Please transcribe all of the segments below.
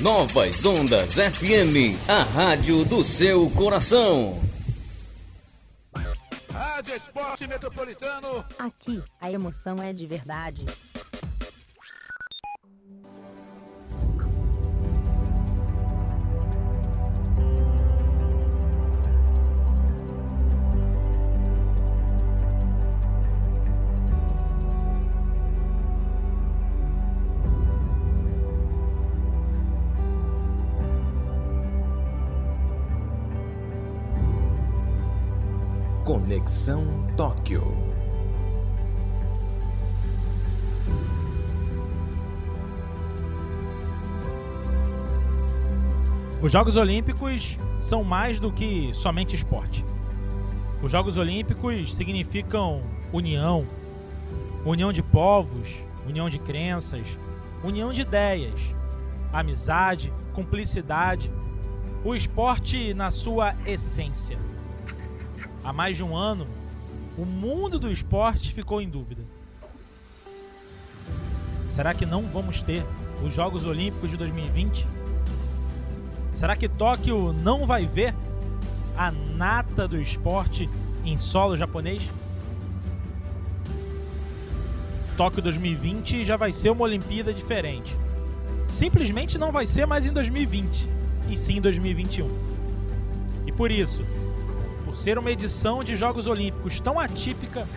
Novas Ondas FM, a rádio do seu coração. Rádio Esporte Metropolitano. Aqui, a emoção é de verdade. Conexão Tóquio. Os Jogos Olímpicos são mais do que somente esporte. Os Jogos Olímpicos significam união, união de povos, união de crenças, união de ideias, amizade, cumplicidade, o esporte na sua essência há mais de um ano, o mundo do esporte ficou em dúvida. Será que não vamos ter os Jogos Olímpicos de 2020? Será que Tóquio não vai ver a nata do esporte em solo japonês? Tóquio 2020 já vai ser uma Olimpíada diferente. Simplesmente não vai ser mais em 2020, e sim em 2021. E por isso, por ser uma edição de Jogos Olímpicos tão atípica,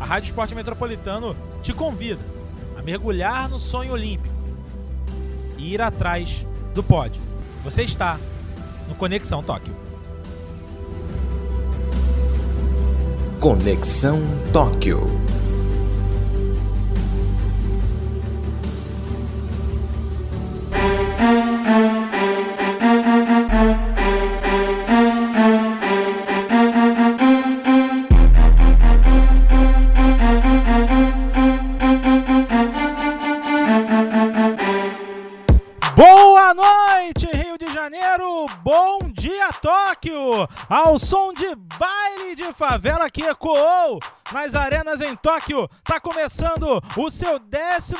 a Rádio Esporte Metropolitano te convida a mergulhar no sonho olímpico e ir atrás do pódio. Você está no Conexão Tóquio. Conexão Tóquio. Ao som de baile de favela que ecoou nas arenas em Tóquio. Tá começando o seu 14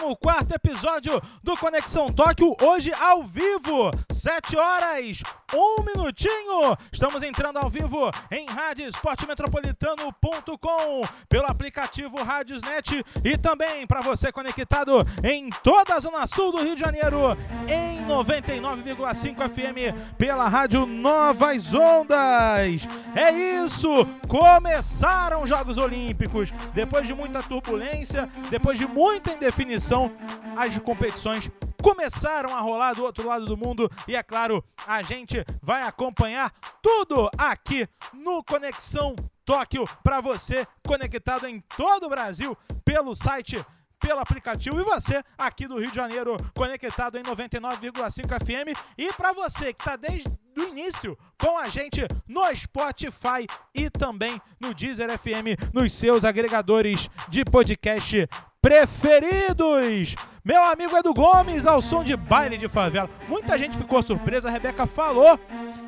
episódio do Conexão Tóquio, hoje ao vivo, 7 horas, 1 minutinho. Estamos entrando ao vivo em radioesportemetropolitano.com, pelo aplicativo Rádiosnet e também para você conectado em toda a zona sul do Rio de Janeiro, em 99,5 FM, pela Rádio Novas Ondas. É isso, começaram os Jogos Olímpicos. Olímpicos, depois de muita turbulência, depois de muita indefinição, as competições começaram a rolar do outro lado do mundo. E é claro, a gente vai acompanhar tudo aqui no Conexão Tóquio para você conectado em todo o Brasil pelo site pelo aplicativo e você aqui do Rio de Janeiro conectado em 99,5 FM e para você que está desde do início com a gente no Spotify e também no Deezer FM, nos seus agregadores de podcast preferidos. Meu amigo Edu Gomes, ao som de baile de favela. Muita gente ficou surpresa, a Rebeca falou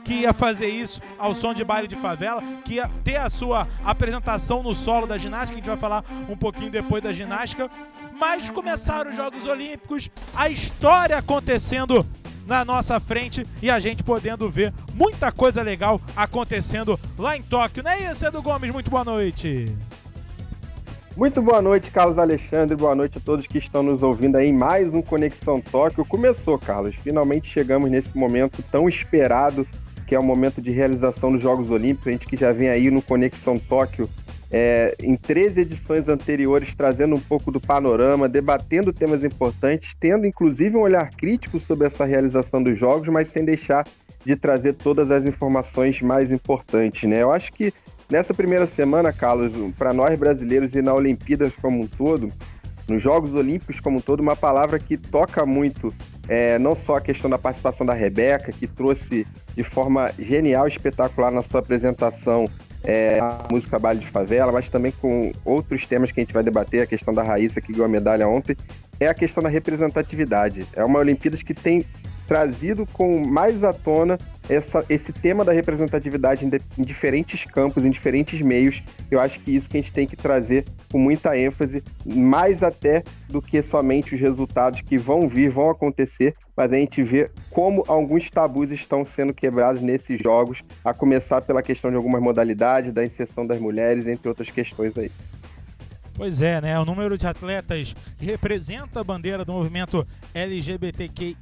que ia fazer isso ao som de baile de favela, que ia ter a sua apresentação no solo da ginástica, a gente vai falar um pouquinho depois da ginástica. Mas começaram os Jogos Olímpicos, a história acontecendo na nossa frente e a gente podendo ver muita coisa legal acontecendo lá em Tóquio. Não é isso, Edu Gomes? Muito boa noite. Muito boa noite, Carlos Alexandre. Boa noite a todos que estão nos ouvindo aí mais um Conexão Tóquio. Começou, Carlos. Finalmente chegamos nesse momento tão esperado, que é o momento de realização dos Jogos Olímpicos. A gente que já vem aí no Conexão Tóquio é, em três edições anteriores, trazendo um pouco do panorama, debatendo temas importantes, tendo inclusive um olhar crítico sobre essa realização dos jogos, mas sem deixar de trazer todas as informações mais importantes. Né? Eu acho que nessa primeira semana, Carlos, para nós brasileiros e na Olimpíadas como um todo, nos Jogos Olímpicos como um todo, uma palavra que toca muito é, não só a questão da participação da Rebeca, que trouxe de forma genial, espetacular na sua apresentação é, a música Baile de Favela, mas também com outros temas que a gente vai debater, a questão da Raíssa, que ganhou a medalha ontem, é a questão da representatividade. É uma Olimpíadas que tem trazido com mais à tona essa, esse tema da representatividade em, de, em, diferentes campos, em diferentes meios. Eu acho que isso que a gente tem que trazer com muita ênfase, mais até do que somente os resultados que vão vir, vão acontecer, mas a gente vê como alguns tabus estão sendo quebrados nesses jogos, a começar pela questão de algumas modalidades, da inserção das mulheres, entre outras questões aí. Pois é, né? O número de atletas que representa a bandeira do movimento LGBTQIA+,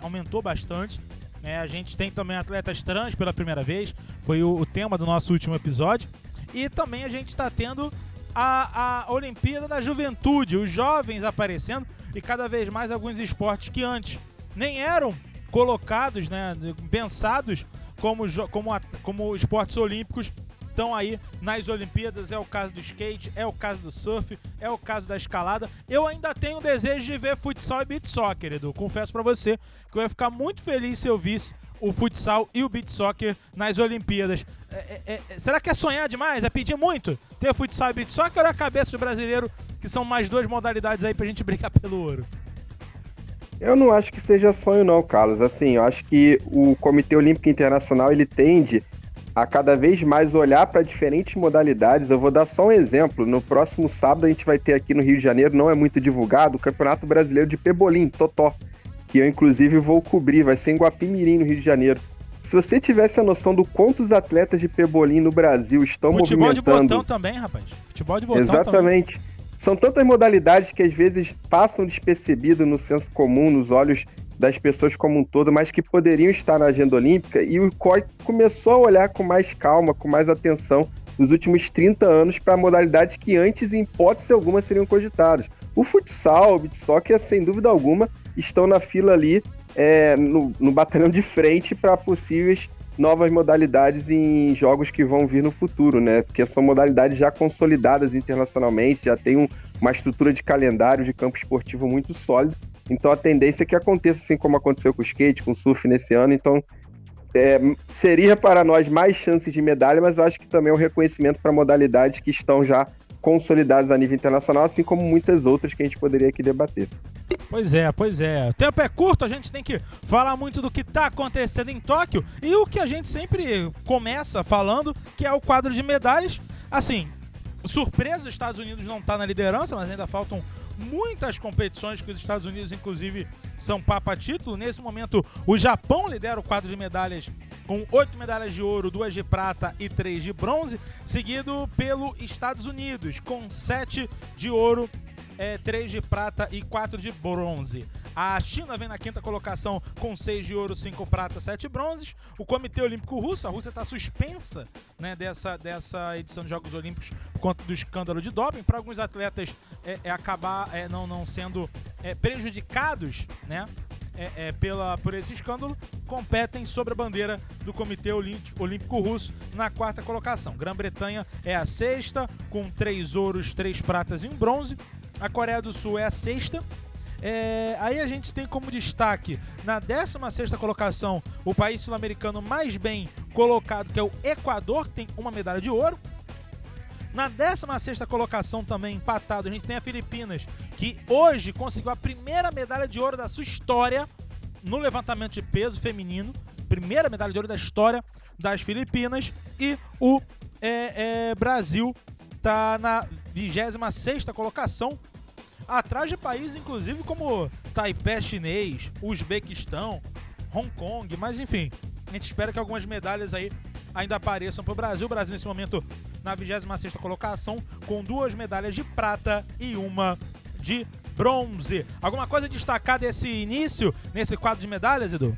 aumentou bastante. Né? A gente tem também atletas trans pela primeira vez, foi o, o tema do nosso último episódio. E também a gente está tendo a, a Olimpíada da Juventude, os jovens aparecendo e cada vez mais alguns esportes que antes nem eram colocados, né, pensados como, como, como esportes olímpicos estão aí nas Olimpíadas. É o caso do skate, é o caso do surf, é o caso da escalada. Eu ainda tenho desejo de ver futsal e beat soccer, Edu. Confesso para você que eu ia ficar muito feliz se eu visse o futsal e o beat soccer nas Olimpíadas. É, é, é, será que é sonhar demais? É pedir muito ter futsal e beat soccer ou é a cabeça do brasileiro, que são mais duas modalidades aí pra gente brigar pelo ouro? Eu não acho que seja sonho não, Carlos. Assim, eu acho que o Comitê Olímpico Internacional ele tende a cada vez mais olhar para diferentes modalidades. Eu vou dar só um exemplo. No próximo sábado a gente vai ter aqui no Rio de Janeiro, não é muito divulgado, o Campeonato Brasileiro de Pebolim, Totó, que eu inclusive vou cobrir, vai ser em Guapimirim, no Rio de Janeiro. Se você tivesse a noção do quantos atletas de Pebolim no Brasil estão Futebol movimentando... Futebol de botão também, rapaz. Futebol de botão Exatamente. Também. São tantas modalidades que às vezes passam despercebido no senso comum, nos olhos das pessoas como um todo, mas que poderiam estar na agenda olímpica, e o COI começou a olhar com mais calma, com mais atenção nos últimos 30 anos para modalidades que antes, em hipótese alguma, seriam cogitadas. O futsal, o beat soccer, sem dúvida alguma, estão na fila ali, é, no, no batalhão de frente para possíveis novas modalidades em jogos que vão vir no futuro, né? Porque são modalidades já consolidadas internacionalmente, já tem um, uma estrutura de calendário de campo esportivo muito sólida então a tendência é que aconteça assim como aconteceu com o skate, com o surf nesse ano. Então é, seria para nós mais chances de medalha, mas acho que também é um reconhecimento para modalidades que estão já consolidadas a nível internacional, assim como muitas outras que a gente poderia aqui debater. Pois é, pois é. O tempo é curto, a gente tem que falar muito do que está acontecendo em Tóquio e o que a gente sempre começa falando, que é o quadro de medalhas. Assim, surpresa, os Estados Unidos não está na liderança, mas ainda faltam muitas competições que os Estados Unidos, inclusive, são papa título. Nesse momento, o Japão lidera o quadro de medalhas com oito medalhas de ouro, duas de prata e três de bronze, seguido pelo Estados Unidos com sete de ouro, é, três de prata e quatro de bronze. A China vem na quinta colocação com 6 de ouro, 5 prata, 7 bronzes. O Comitê Olímpico Russo, a Rússia está suspensa né, dessa, dessa edição de Jogos Olímpicos por conta do escândalo de doping. Para alguns atletas é, é acabar é, não, não sendo é, prejudicados né, é, é, pela, por esse escândalo, competem sobre a bandeira do Comitê Olímpico Russo na quarta colocação. Grã-Bretanha é a sexta, com três ouros, três pratas e um bronze. A Coreia do Sul é a sexta, é, aí a gente tem como destaque na 16 colocação o país sul-americano mais bem colocado, que é o Equador, que tem uma medalha de ouro. Na 16 colocação também empatado, a gente tem a Filipinas, que hoje conseguiu a primeira medalha de ouro da sua história no levantamento de peso feminino. Primeira medalha de ouro da história das Filipinas. E o é, é, Brasil está na 26 colocação, atrás de países, inclusive, como Taipei chinês, Uzbequistão, Hong Kong, mas enfim, a gente espera que algumas medalhas aí ainda apareçam para o Brasil. O Brasil, nesse momento, na 26 colocação, com duas medalhas de prata e uma de bronze. Alguma coisa a destacar desse início, nesse quadro de medalhas, Edu?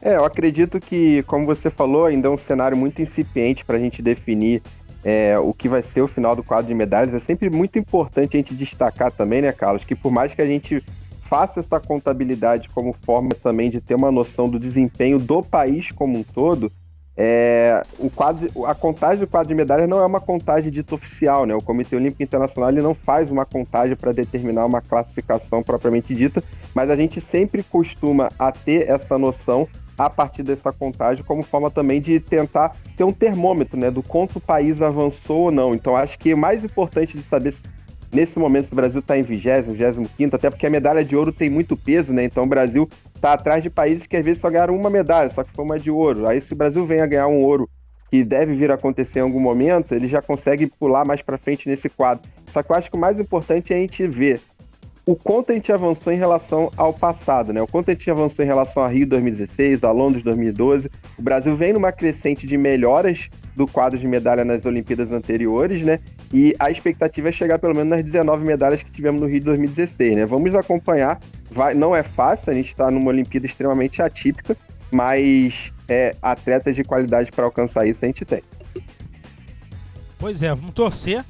É, eu acredito que, como você falou, ainda é um cenário muito incipiente para a gente definir é, o que vai ser o final do quadro de medalhas. É sempre muito importante a gente destacar também, né, Carlos, que por mais que a gente faça essa contabilidade como forma também de ter uma noção do desempenho do país como um todo, é, o quadro, a contagem do quadro de medalhas não é uma contagem dita oficial, né? O Comitê Olímpico Internacional ele não faz uma contagem para determinar uma classificação propriamente dita, mas a gente sempre costuma a ter essa noção a partir dessa contagem, como forma também de tentar ter um termômetro, né, do quanto o país avançou ou não. Então, acho que o mais importante de saber nesse momento se o Brasil está em 20, 25, até porque a medalha de ouro tem muito peso, né? Então, o Brasil está atrás de países que às vezes só ganharam uma medalha, só que foi uma de ouro. Aí se o Brasil vem a ganhar um ouro que deve vir a acontecer em algum momento, ele já consegue pular mais para frente nesse quadro. Só que eu acho que o mais importante é a gente ver o quanto a gente avançou em relação ao passado, né? O quanto a gente avançou em relação a Rio 2016, a Londres 2012. O Brasil vem numa crescente de melhoras do quadro de medalha nas Olimpíadas anteriores, né? E a expectativa é chegar pelo menos nas 19 medalhas que tivemos no Rio de 2016, né? Vamos acompanhar. Vai, não é fácil, a gente está numa Olimpíada extremamente atípica, mas é, atletas de qualidade para alcançar isso a gente tem. Pois é, vamos torcer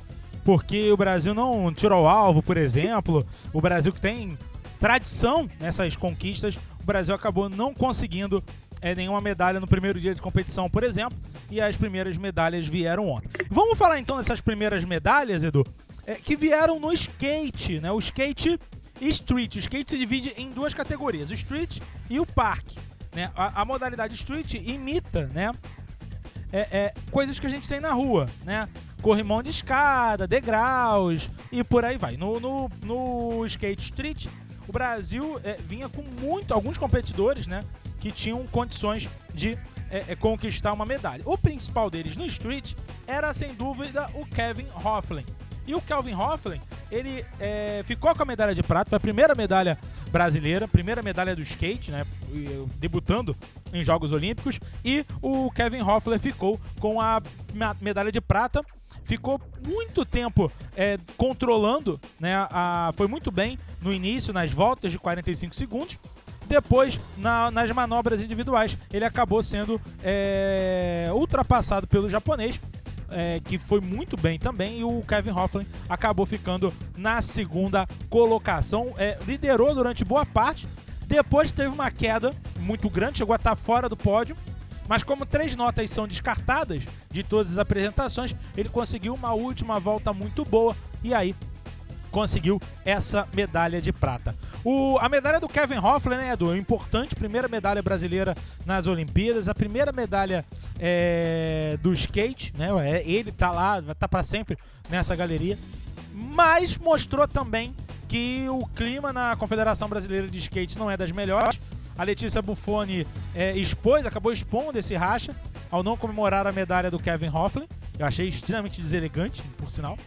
porque o Brasil não tirou o alvo, por exemplo. O Brasil que tem tradição nessas conquistas, o Brasil acabou não conseguindo é, nenhuma medalha no primeiro dia de competição, por exemplo, e as primeiras medalhas vieram ontem. Vamos falar então dessas primeiras medalhas, Edu, é, que vieram no skate, né? O skate street. O skate se divide em duas categorias, o street e o parque. Né? A, a modalidade street imita, né? É, é, coisas que a gente tem na rua, né? corrimão de escada, degraus e por aí vai. No, no, no skate street, o Brasil é, vinha com muito, alguns competidores, né, que tinham condições de é, é, conquistar uma medalha. O principal deles no street era sem dúvida o Kevin Hofflin. E o Kelvin Hofflin, ele é, ficou com a medalha de prata, foi a primeira medalha brasileira, primeira medalha do skate, né, debutando em Jogos Olímpicos, e o Kevin Hoffler ficou com a medalha de prata ficou muito tempo é, controlando, né? A, foi muito bem no início, nas voltas de 45 segundos. Depois, na, nas manobras individuais, ele acabou sendo é, ultrapassado pelo japonês, é, que foi muito bem também, e o Kevin Hoffman acabou ficando na segunda colocação. É, liderou durante boa parte, depois teve uma queda muito grande, chegou a estar fora do pódio, mas como três notas são descartadas de todas as apresentações, ele conseguiu uma última volta muito boa e aí conseguiu essa medalha de prata. O, a medalha do Kevin Hoffler, né, Edu? É importante, primeira medalha brasileira nas Olimpíadas, a primeira medalha é, do skate, né? É, ele tá lá, tá para sempre nessa galeria. Mas mostrou também que o clima na Confederação Brasileira de Skate não é das melhores. A Letícia Buffoni é, expôs, acabou expondo esse racha ao não comemorar a medalha do Kevin Hofflin. Eu achei extremamente deselegante, por sinal.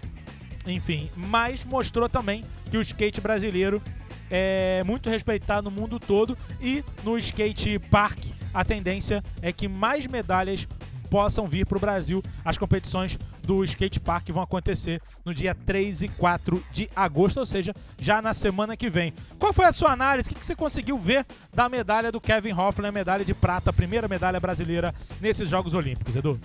Enfim, mas mostrou também que o skate brasileiro é muito respeitado no mundo todo e no skate park a tendência é que mais medalhas possam vir para o Brasil. As competições do Skate Park vão acontecer no dia 3 e 4 de agosto, ou seja, já na semana que vem. Qual foi a sua análise? O que você conseguiu ver da medalha do Kevin Hoffman, medalha de prata, primeira medalha brasileira nesses Jogos Olímpicos, Edu?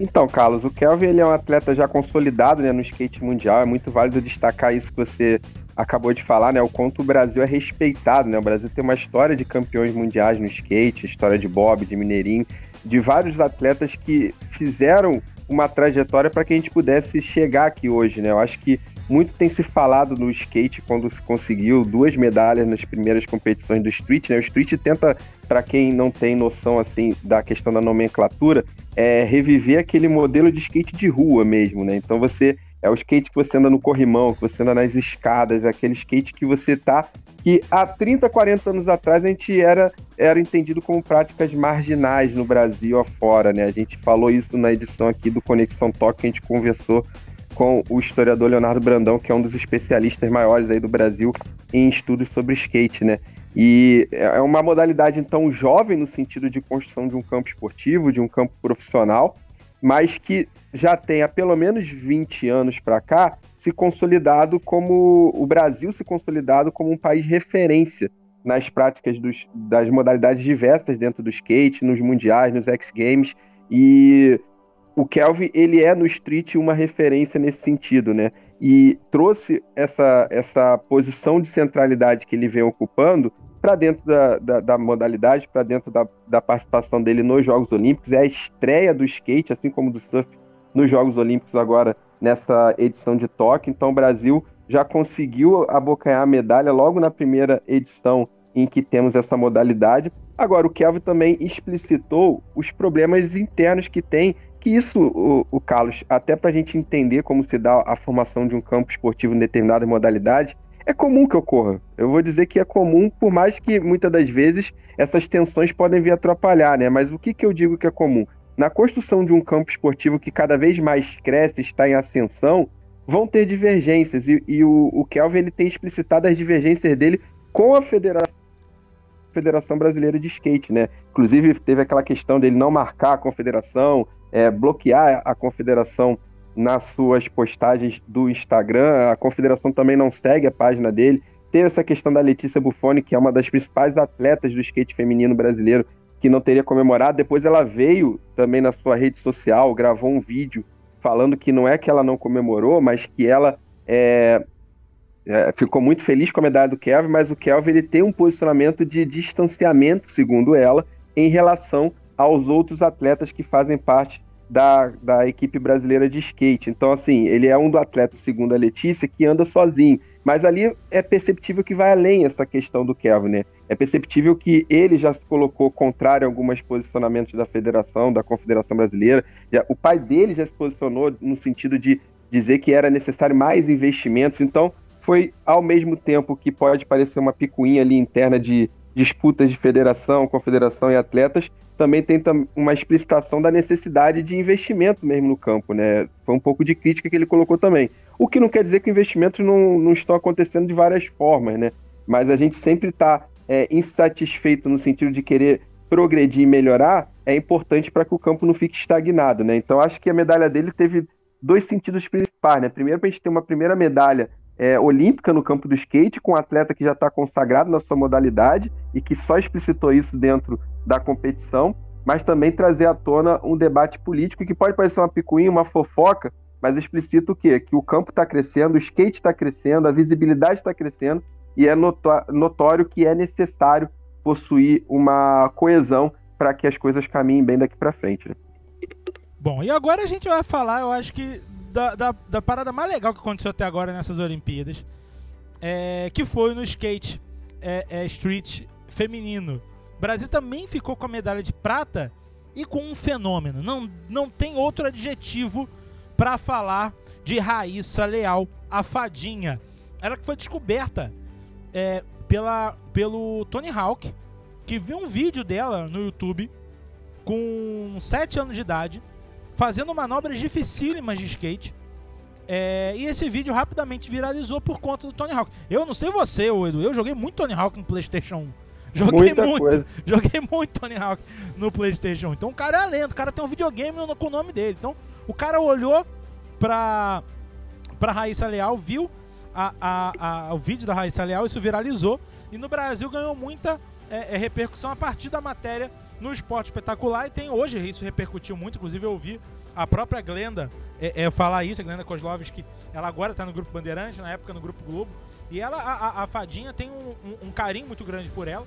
Então, Carlos, o Kelvin ele é um atleta já consolidado né, no skate mundial. É muito válido destacar isso que você acabou de falar, né? O quanto o Brasil é respeitado, né? O Brasil tem uma história de campeões mundiais no skate, história de Bob, de Mineirinho de vários atletas que fizeram uma trajetória para que a gente pudesse chegar aqui hoje, né? Eu acho que muito tem se falado no skate quando se conseguiu duas medalhas nas primeiras competições do street, né? O street tenta, para quem não tem noção assim da questão da nomenclatura, é reviver aquele modelo de skate de rua mesmo, né? Então você é o skate que você anda no corrimão, que você anda nas escadas, aquele skate que você tá que há 30, 40 anos atrás a gente era, era entendido como práticas marginais no Brasil afora, né? A gente falou isso na edição aqui do Conexão Toque, que a gente conversou com o historiador Leonardo Brandão, que é um dos especialistas maiores aí do Brasil em estudos sobre skate, né? E é uma modalidade então jovem no sentido de construção de um campo esportivo, de um campo profissional, mas que já tem há pelo menos 20 anos para cá se consolidado como o Brasil se consolidado como um país referência nas práticas dos, das modalidades diversas dentro do skate, nos mundiais, nos X Games e o Kelvin ele é no street uma referência nesse sentido, né? E trouxe essa, essa posição de centralidade que ele vem ocupando para dentro da, da, da modalidade, para dentro da, da participação dele nos Jogos Olímpicos. É a estreia do skate, assim como do surf, nos Jogos Olímpicos agora nessa edição de Tóquio. Então o Brasil já conseguiu abocanhar a medalha logo na primeira edição em que temos essa modalidade. Agora, o Kelvin também explicitou os problemas internos que tem, que isso, o, o Carlos, até para a gente entender como se dá a formação de um campo esportivo em determinada modalidade, é comum que ocorra. Eu vou dizer que é comum, por mais que muitas das vezes essas tensões podem vir atrapalhar, né? Mas o que, que eu digo que é comum? Na construção de um campo esportivo que cada vez mais cresce, está em ascensão, vão ter divergências. E, e o, o Kelvin ele tem explicitado as divergências dele com a Federação, Federação Brasileira de Skate, né? Inclusive, teve aquela questão dele não marcar a confederação, é, bloquear a confederação nas suas postagens do Instagram. A confederação também não segue a página dele. Teve essa questão da Letícia Buffoni, que é uma das principais atletas do skate feminino brasileiro, que não teria comemorado. Depois ela veio também na sua rede social, gravou um vídeo falando que não é que ela não comemorou, mas que ela é, é, ficou muito feliz com a medalha do Kelvin, mas o Kelvin ele tem um posicionamento de distanciamento, segundo ela, em relação aos outros atletas que fazem parte da, da equipe brasileira de skate. Então, assim, ele é um do atleta, segundo a Letícia, que anda sozinho. Mas ali é perceptível que vai além essa questão do Kelvin, né? É perceptível que ele já se colocou contrário a alguns posicionamentos da federação, da Confederação Brasileira. Já, o pai dele já se posicionou no sentido de dizer que era necessário mais investimentos. Então, foi ao mesmo tempo que pode parecer uma picuinha ali interna de disputas de federação, confederação e atletas, também tem uma explicitação da necessidade de investimento mesmo no campo, né? Foi um pouco de crítica que ele colocou também. O que não quer dizer que investimentos não, não estão acontecendo de várias formas, né? Mas a gente sempre está é, insatisfeito no sentido de querer progredir e melhorar, é importante para que o campo não fique estagnado, né? Então acho que a medalha dele teve dois sentidos principais, né? Primeiro, para a gente ter uma primeira medalha é, olímpica no campo do skate, com um atleta que já está consagrado na sua modalidade e que só explicitou isso dentro da competição, mas também trazer à tona um debate político que pode parecer uma picuinha, uma fofoca, mas explicita o quê? Que o campo está crescendo, o skate está crescendo, a visibilidade está crescendo e é notório que é necessário possuir uma coesão para que as coisas caminhem bem daqui para frente. Né? Bom, e agora a gente vai falar, eu acho que da, da, da, parada mais legal que aconteceu até agora nessas Olimpíadas, é, que foi no skate é, é, street feminino. O Brasil também ficou com a medalha de prata e com um fenômeno. Não, não tem outro adjetivo para falar de Raíssa Leal, a fadinha. Ela que foi descoberta é, pela, pelo Tony Hawk, que viu um vídeo dela no YouTube com 7 anos de idade fazendo manobras dificílimas de skate. É, e esse vídeo rapidamente viralizou por conta do Tony Hawk. Eu não sei você, Edu, eu joguei muito Tony Hawk no PlayStation 1. Joguei Muita muito, coisa. joguei muito Tony Hawk no PlayStation 1. Então o cara é lento, o cara tem um videogame com o nome dele. Então o cara olhou pra, pra Raíssa Leal, viu a, a, a, o vídeo da Raíssa Leal, isso viralizou. E no Brasil ganhou muita é, é, repercussão a partir da matéria no esporte espetacular e tem hoje, isso repercutiu muito, inclusive eu ouvi a própria Glenda é, é, falar isso, a Glenda Kozlovski, ela agora está no Grupo Bandeirante, na época no Grupo Globo, e ela, a, a Fadinha tem um, um, um, carinho muito grande por ela,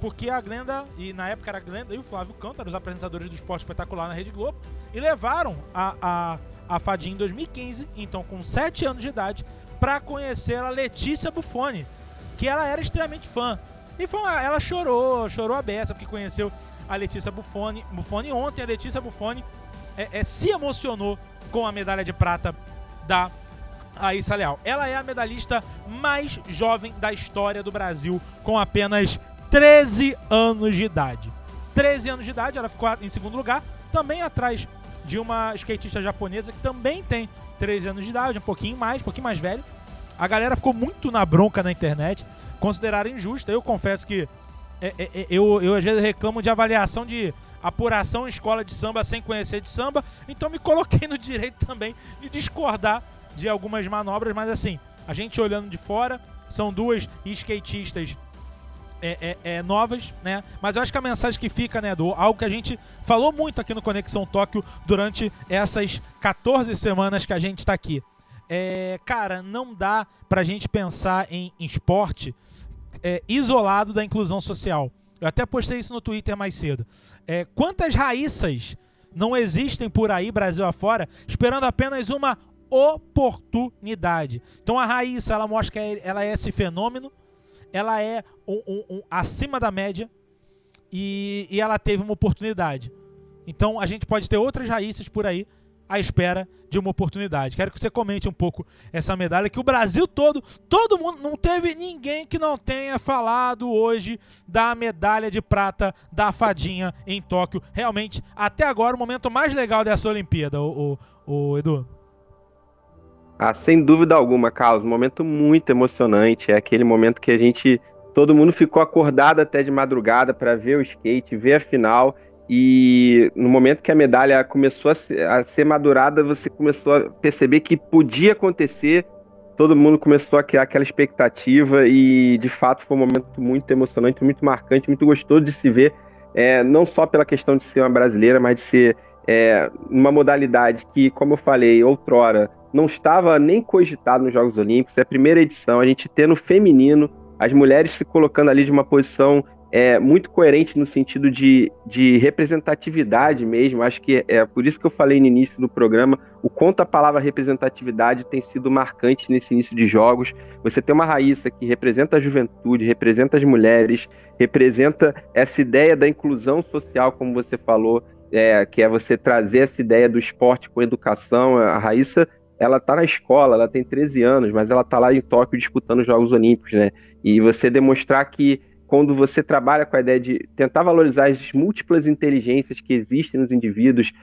porque a Glenda, e na época era a Glenda e o Flávio Canto, eram os apresentadores do esporte espetacular na Rede Globo, e levaram a, a, a Fadinha em 2015, então com 7 anos de idade, para conhecer a Letícia Buffoni, que ela era extremamente fã. E foi uma, ela chorou, chorou a beça, porque conheceu a Letícia Buffoni. Buffoni ontem, a Letícia Buffoni é, é, se emocionou com a medalha de prata da Raíssa Leal. Ela é a medalhista mais jovem da história do Brasil, com apenas 13 anos de idade. 13 anos de idade, ela ficou em segundo lugar, também atrás de uma skatista japonesa que também tem 13 anos de idade, um pouquinho mais, um pouquinho mais velho. A galera ficou muito na bronca na internet, consideraram injusta. Eu confesso que é, é, é, eu, eu às vezes reclamo de avaliação de apuração em escola de samba sem conhecer de samba, então me coloquei no direito também de discordar de algumas manobras, mas assim, a gente olhando de fora, são duas skatistas é, é, é, novas, né? Mas eu acho que a mensagem que fica, né, do algo que a gente falou muito aqui no Conexão Tóquio durante essas 14 semanas que a gente está aqui. É, cara, não dá pra gente pensar em, em esporte é, isolado da inclusão social. Eu até postei isso no Twitter mais cedo. É, quantas raíças não existem por aí, Brasil afora, esperando apenas uma oportunidade? Então a Raíssa, ela mostra que ela é esse fenômeno, ela é um, um, um, acima da média e, e ela teve uma oportunidade. Então a gente pode ter outras raíças por aí à espera de uma oportunidade. Quero que você comente um pouco essa medalha que o Brasil todo, todo mundo, não teve ninguém que não tenha falado hoje da medalha de prata da fadinha em Tóquio. Realmente, até agora, o momento mais legal dessa Olimpíada, o, o, o Edu. Ah, sem dúvida alguma, Carlos. Um momento muito emocionante. É aquele momento que a gente. Todo mundo ficou acordado até de madrugada para ver o skate, ver a final. E no momento que a medalha começou a ser, a ser, madurada, você começou a perceber que podia acontecer. Todo mundo começou a criar aquela expectativa e, de fato, foi um momento muito emocionante, muito marcante, muito gostoso de se ver. É, não só pela questão de ser uma brasileira, mas de ser é, uma modalidade que, como eu falei outrora, não estava nem cogitado nos Jogos Olímpicos. É a primeira edição, a gente tendo feminino, as mulheres se colocando ali de uma posição é, muito coerente no sentido de, de representatividade mesmo. Acho que é por isso que eu falei no início do programa o quanto a palavra representatividade tem sido marcante nesse início de jogos. Você tem uma Raíssa que representa a juventude, representa as mulheres, representa essa ideia da inclusão social, como você falou, é, que é você trazer essa ideia do esporte com educação. A Raíssa ela tá na escola, ela tem 13 anos, mas ela tá lá em Tóquio disputando os Jogos Olímpicos, né? E você demonstrar que quando você trabalha com a ideia de tentar valorizar as múltiplas inteligências que existem nos indivíduos,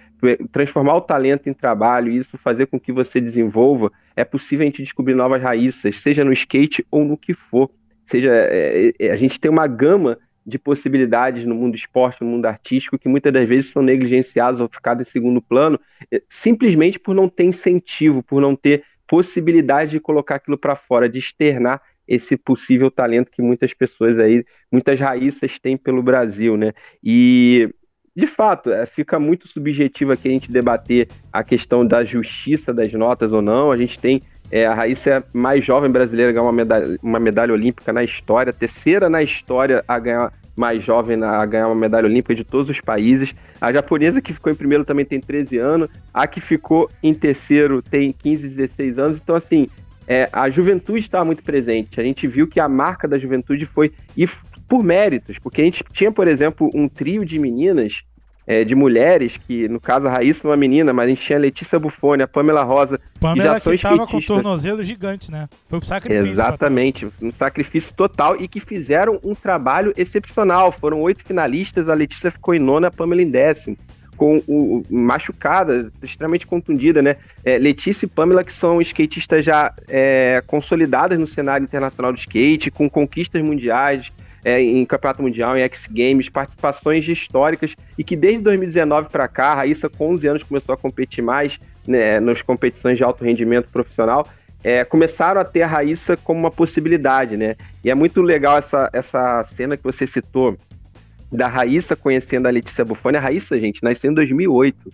transformar o talento em trabalho e isso fazer com que você desenvolva, é possível a gente descobrir novas raízes, seja no skate ou no que for. Seja, é, é, a gente tem uma gama de possibilidades no mundo esporte, no mundo artístico, que muitas das vezes são negligenciadas ou ficadas em segundo plano, eh, simplesmente por não ter incentivo, por não ter possibilidade de colocar aquilo para fora, de externar esse possível talento que muitas pessoas aí, muitas raíças têm pelo Brasil, né? E de fato, é, fica muito subjetivo aqui a gente debater a questão da justiça das notas ou não. A gente tem é, a Raíssa é mais jovem brasileira a ganhar uma medalha, uma medalha olímpica na história, terceira na história a ganhar mais jovem a ganhar uma medalha olímpica de todos os países. A japonesa que ficou em primeiro também tem 13 anos, a que ficou em terceiro tem 15, 16 anos. Então, assim, é, a juventude estava muito presente. A gente viu que a marca da juventude foi e por méritos, porque a gente tinha, por exemplo, um trio de meninas é, de mulheres, que no caso a Raíssa é uma menina, mas a gente tinha a Letícia Buffoni, a Pamela Rosa, Pamela que já são que tava com o tornozelo gigante, né? Foi pro sacrifício. Exatamente, um sacrifício total e que fizeram um trabalho excepcional. Foram oito finalistas, a Letícia ficou em nona, a Pamela em décimo. Com o, machucada, extremamente contundida, né? É, Letícia e Pamela, que são skatistas já é, consolidadas no cenário internacional de skate, com conquistas mundiais, é, em Campeonato Mundial, em X Games, participações históricas e que desde 2019 para cá, a Raíssa com 11 anos começou a competir mais né, nas competições de alto rendimento profissional, é, começaram a ter a Raíssa como uma possibilidade, né? E é muito legal essa, essa cena que você citou da Raíssa conhecendo a Letícia Buffoni. A Raíssa, gente, nasceu em 2008.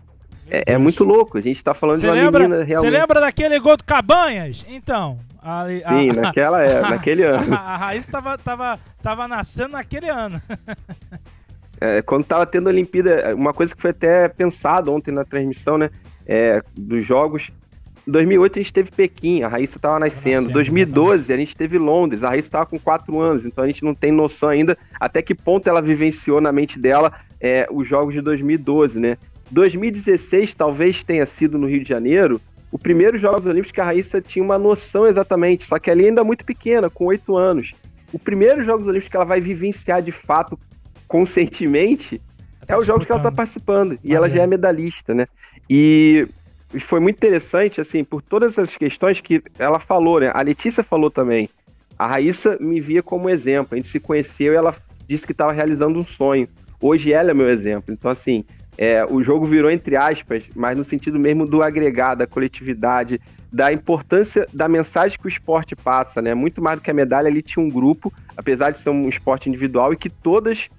É, é, muito louco. A gente tá falando cê de uma lembra, menina realmente. Você lembra daquele gol do Cabanhas? Então. A, a, Sim, a, naquela é, naquele ano. A, Raiz tava, tava, tava nascendo naquele ano. é, quando tava tendo a Olimpíada, uma coisa que foi até pensado ontem na transmissão, né? É, dos jogos. Em 2008 a gente teve Pequim, a Raíssa estava nascendo. Em 2012 exatamente. a gente teve Londres, a Raíssa estava com 4 anos, então a gente não tem noção ainda até que ponto ela vivenciou na mente dela é, os jogos de 2012, né? 2016 talvez tenha sido no Rio de Janeiro o primeiro Jogos Olímpicos que a Raíssa tinha uma noção exatamente, só que ali ainda muito pequena, com oito anos. O primeiro Jogos Olímpicos que ela vai vivenciar de fato conscientemente tá é os jogos que ela está participando. E ah, ela é. já é medalhista, né? E foi muito interessante, assim, por todas essas questões que ela falou, né? A Letícia falou também. A Raíssa me via como exemplo. A gente se conheceu e ela disse que estava realizando um sonho. Hoje ela é meu exemplo. Então, assim, é, o jogo virou entre aspas, mas no sentido mesmo do agregado, da coletividade, da importância da mensagem que o esporte passa, né? Muito mais do que a medalha, ali tinha um grupo, apesar de ser um esporte individual, e que todas,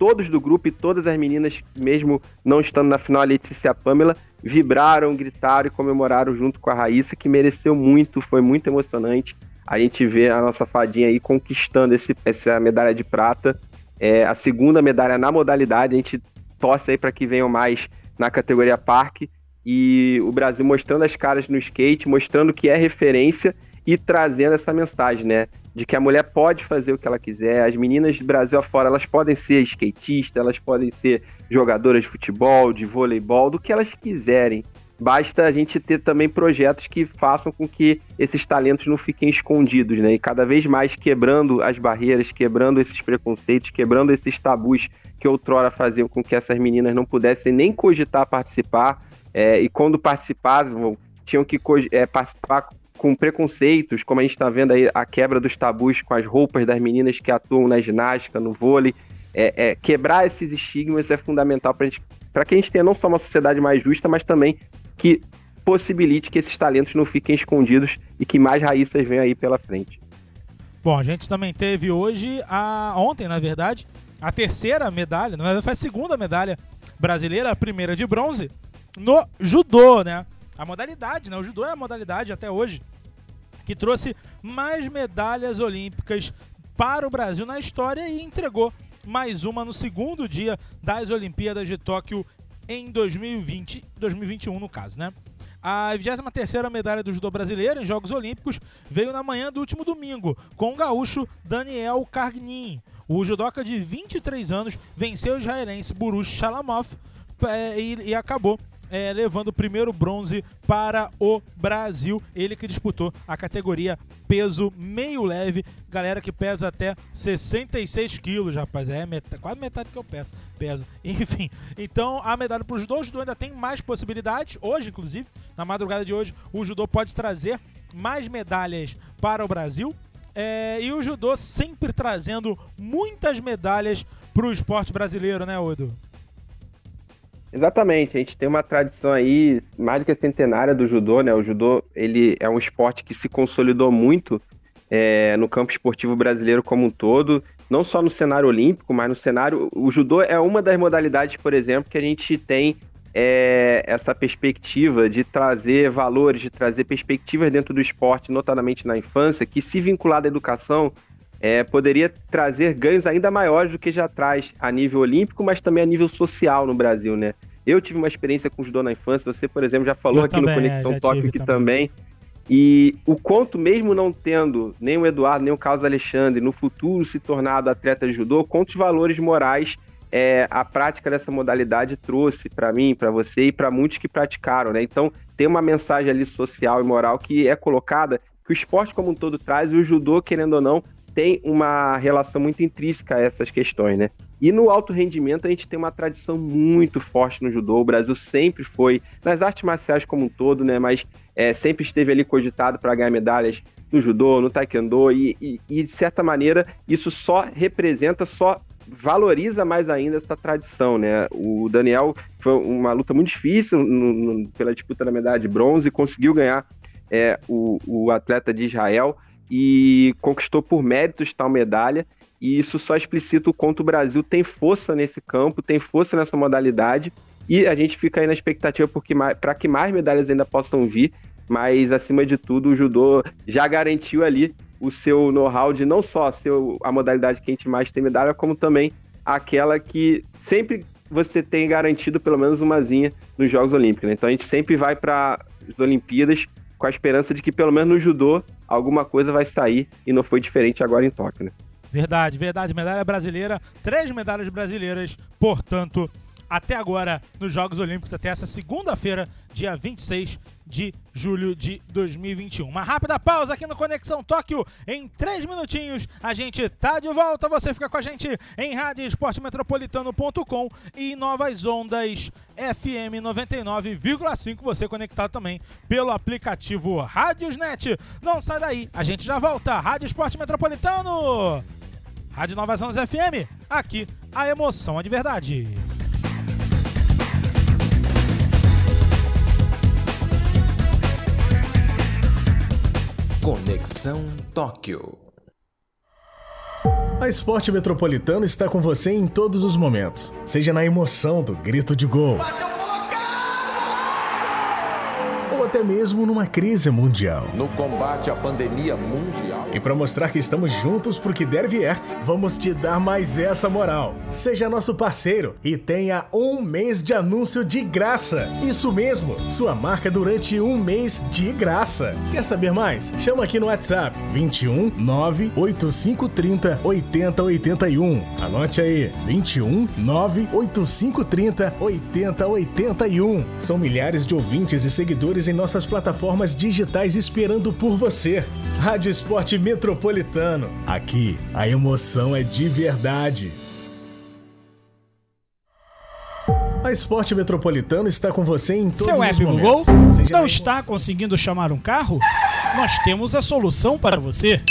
todos do grupo e todas as meninas, mesmo não estando na final, a Letícia e a Pamela, vibraram, gritaram e comemoraram junto com a Raíssa, que mereceu muito, foi muito emocionante. A gente vê a nossa fadinha aí conquistando esse, essa medalha de prata. É, a segunda medalha na modalidade, a gente torce aí para que venham mais na categoria parque e o Brasil mostrando as caras no skate, mostrando que é referência e trazendo essa mensagem, né? De que a mulher pode fazer o que ela quiser, as meninas do Brasil afora, elas podem ser skatistas, elas podem ser jogadoras de futebol, de voleibol, do que elas quiserem. basta a gente ter também projetos que façam com que esses talentos não fiquem escondidos, né? E cada vez mais quebrando as barreiras, quebrando esses preconceitos, quebrando esses tabus que outrora faziam com que essas meninas não pudessem nem cogitar participar, é, e quando participavam, tinham que é, participar com preconceitos, como a gente está vendo aí a quebra dos tabus com as roupas das meninas que atuam na ginástica, no vôlei. É, é, quebrar esses estigmas é fundamental para que a gente tenha não só uma sociedade mais justa, mas também que possibilite que esses talentos não fiquem escondidos e que mais raíças venham aí pela frente. Bom, a gente também teve hoje, a, ontem na verdade, a terceira medalha, na verdade foi a segunda medalha brasileira, a primeira de bronze, no judô, né? A modalidade, né? O judô é a modalidade até hoje que trouxe mais medalhas olímpicas para o Brasil na história e entregou mais uma no segundo dia das Olimpíadas de Tóquio em 2020, 2021 no caso, né? A 23ª medalha do judô brasileiro em Jogos Olímpicos veio na manhã do último domingo, com o gaúcho Daniel Cargnin. O judoca de 23 anos venceu o israelense Burush Shalamov é, e, e acabou é, levando o primeiro bronze para o Brasil. Ele que disputou a categoria peso meio leve, galera que pesa até 66 quilos, rapaz. É metade, quase metade que eu peso. peso. Enfim, então a medalha para o judô. O judô ainda tem mais possibilidades. Hoje, inclusive, na madrugada de hoje, o judô pode trazer mais medalhas para o Brasil. É, e o judô sempre trazendo muitas medalhas para o esporte brasileiro, né, Odo? Exatamente, a gente tem uma tradição aí mais do que centenária do judô, né? O judô ele é um esporte que se consolidou muito é, no campo esportivo brasileiro como um todo, não só no cenário olímpico, mas no cenário. O judô é uma das modalidades, por exemplo, que a gente tem é, essa perspectiva de trazer valores, de trazer perspectivas dentro do esporte, notadamente na infância, que se vincular à educação é, poderia trazer ganhos ainda maiores do que já traz a nível olímpico, mas também a nível social no Brasil, né? Eu tive uma experiência com judô na infância, você, por exemplo, já falou Eu aqui também, no Conexão é, Tóquio aqui também. também. E o quanto, mesmo não tendo nem o Eduardo, nem o Carlos Alexandre, no futuro se tornado atleta de judô, quantos valores morais é, a prática dessa modalidade trouxe para mim, para você e para muitos que praticaram, né? Então, tem uma mensagem ali social e moral que é colocada, que o esporte como um todo traz, e o judô, querendo ou não, tem uma relação muito intrínseca a essas questões, né? E no alto rendimento a gente tem uma tradição muito forte no judô. O Brasil sempre foi, nas artes marciais como um todo, né? Mas é, sempre esteve ali cogitado para ganhar medalhas no judô, no taekwondo, e, e, e, de certa maneira isso só representa, só valoriza mais ainda essa tradição, né? O Daniel foi uma luta muito difícil no, no, pela disputa da medalha de bronze, conseguiu ganhar é, o, o atleta de Israel e conquistou por méritos tal medalha. E isso só explicita o quanto o Brasil tem força nesse campo, tem força nessa modalidade. E a gente fica aí na expectativa para que mais medalhas ainda possam vir. Mas, acima de tudo, o judô já garantiu ali o seu know-how de não só ser a modalidade que a gente mais tem medalha, como também aquela que sempre você tem garantido pelo menos umazinha nos Jogos Olímpicos. Né? Então a gente sempre vai para as Olimpíadas com a esperança de que pelo menos no judô alguma coisa vai sair e não foi diferente agora em Tóquio, né? Verdade, verdade. Medalha brasileira, três medalhas brasileiras, portanto, até agora nos Jogos Olímpicos, até essa segunda-feira, dia 26 de julho de 2021. Uma rápida pausa aqui no Conexão Tóquio. Em três minutinhos a gente tá de volta. Você fica com a gente em radioesportemetropolitano.com e Novas Ondas FM 99,5. Você conectado também pelo aplicativo Rádiosnet. Não sai daí, a gente já volta. Rádio Esporte Metropolitano. Rádio Novas Ondas FM. Aqui a emoção é de verdade. Conexão Tóquio. A Esporte Metropolitano está com você em todos os momentos, seja na emoção do grito de gol até mesmo numa crise mundial. No combate à pandemia mundial. E para mostrar que estamos juntos pro que der vier, vamos te dar mais essa moral. Seja nosso parceiro e tenha um mês de anúncio de graça. Isso mesmo, sua marca durante um mês de graça. Quer saber mais? Chama aqui no WhatsApp 21 98530 8081. Anote aí, 21 98530 8081. São milhares de ouvintes e seguidores em nossas plataformas digitais esperando por você. Rádio Esporte Metropolitano. Aqui, a emoção é de verdade. A Esporte Metropolitano está com você em todos Seu os app momentos. Google não está conseguindo chamar um carro? Nós temos a solução para você.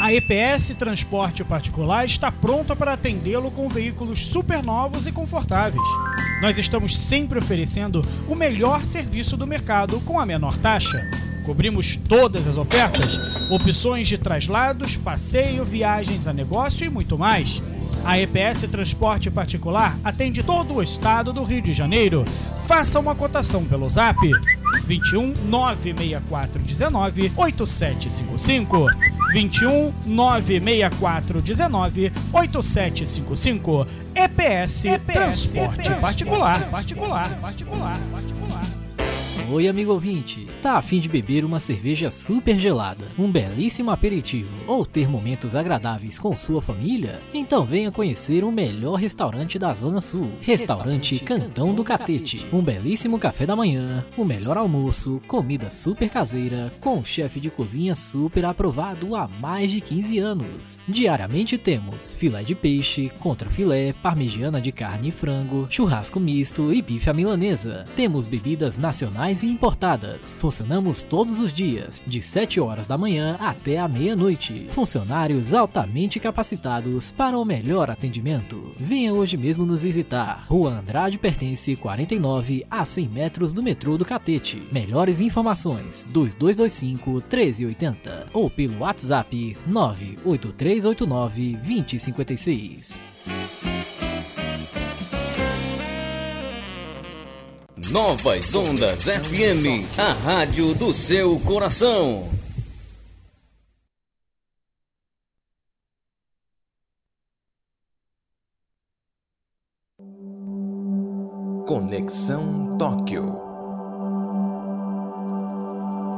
A EPS Transporte Particular está pronta para atendê-lo com veículos super novos e confortáveis. Nós estamos sempre oferecendo o melhor serviço do mercado com a menor taxa. Cobrimos todas as ofertas, opções de traslados, passeio, viagens a negócio e muito mais. A EPS Transporte Particular atende todo o estado do Rio de Janeiro. Faça uma cotação pelo zap 21 96419 8755. 21 96419 8755. EPS, Transporte Particular. Particular. Particular. Particular. Oi, amigo ouvinte. Tá a fim de beber uma cerveja super gelada, um belíssimo aperitivo ou ter momentos agradáveis com sua família? Então venha conhecer o melhor restaurante da Zona Sul. Restaurante Cantão do Catete. Um belíssimo café da manhã, o melhor almoço, comida super caseira, com um chefe de cozinha super aprovado há mais de 15 anos. Diariamente temos filé de peixe, contrafilé, parmegiana de carne e frango, churrasco misto e bife à milanesa. Temos bebidas nacionais e importadas. Funcionamos todos os dias, de 7 horas da manhã até a meia-noite. Funcionários altamente capacitados para o melhor atendimento. Venha hoje mesmo nos visitar. Rua Andrade Pertence 49 a 100 metros do metrô do Catete. Melhores informações 2225 1380 ou pelo WhatsApp 98389 2056. Novas Ondas FM, a rádio do seu coração. Conexão Tóquio.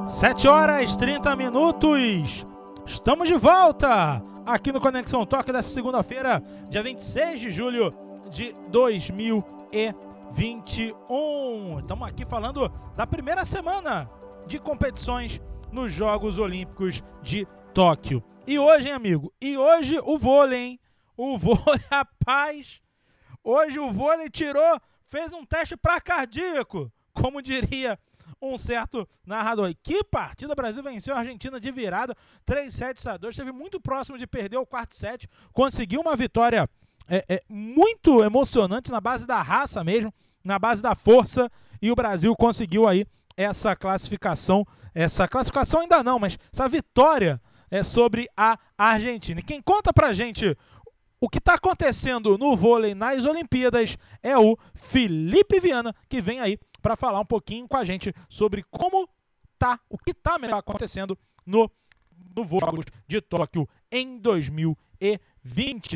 7 horas 30 minutos. Estamos de volta aqui no Conexão Toque dessa segunda-feira, dia 26 de julho de 2021. Estamos aqui falando da primeira semana de competições nos Jogos Olímpicos de Tóquio. E hoje, hein, amigo? E hoje o vôlei, hein? O vôlei, rapaz. Hoje o vôlei tirou, fez um teste para cardíaco, como diria um certo narrador. Que partida! O Brasil venceu a Argentina de virada, 3 sets a 2. Esteve muito próximo de perder o quarto set. Conseguiu uma vitória é, é, muito emocionante na base da raça mesmo, na base da força. E o Brasil conseguiu aí essa classificação. Essa classificação ainda não, mas essa vitória é sobre a Argentina. E quem conta pra gente o que está acontecendo no vôlei nas Olimpíadas é o Felipe Viana, que vem aí para falar um pouquinho com a gente sobre como tá, o que está acontecendo no, no de Tóquio em 2020.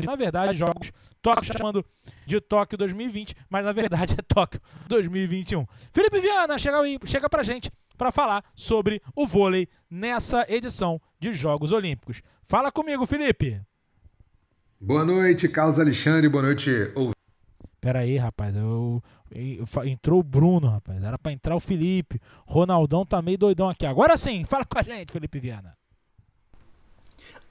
Na verdade, Jogos Tóquio chamando de Tóquio 2020, mas na verdade é Tóquio 2021. Felipe Viana, chega aí, chega pra gente para falar sobre o vôlei nessa edição de Jogos Olímpicos. Fala comigo, Felipe. Boa noite, Carlos Alexandre. Boa noite, Pera aí, rapaz. Eu, eu, entrou o Bruno, rapaz. Era pra entrar o Felipe. Ronaldão tá meio doidão aqui. Agora sim, fala com a gente, Felipe Viana.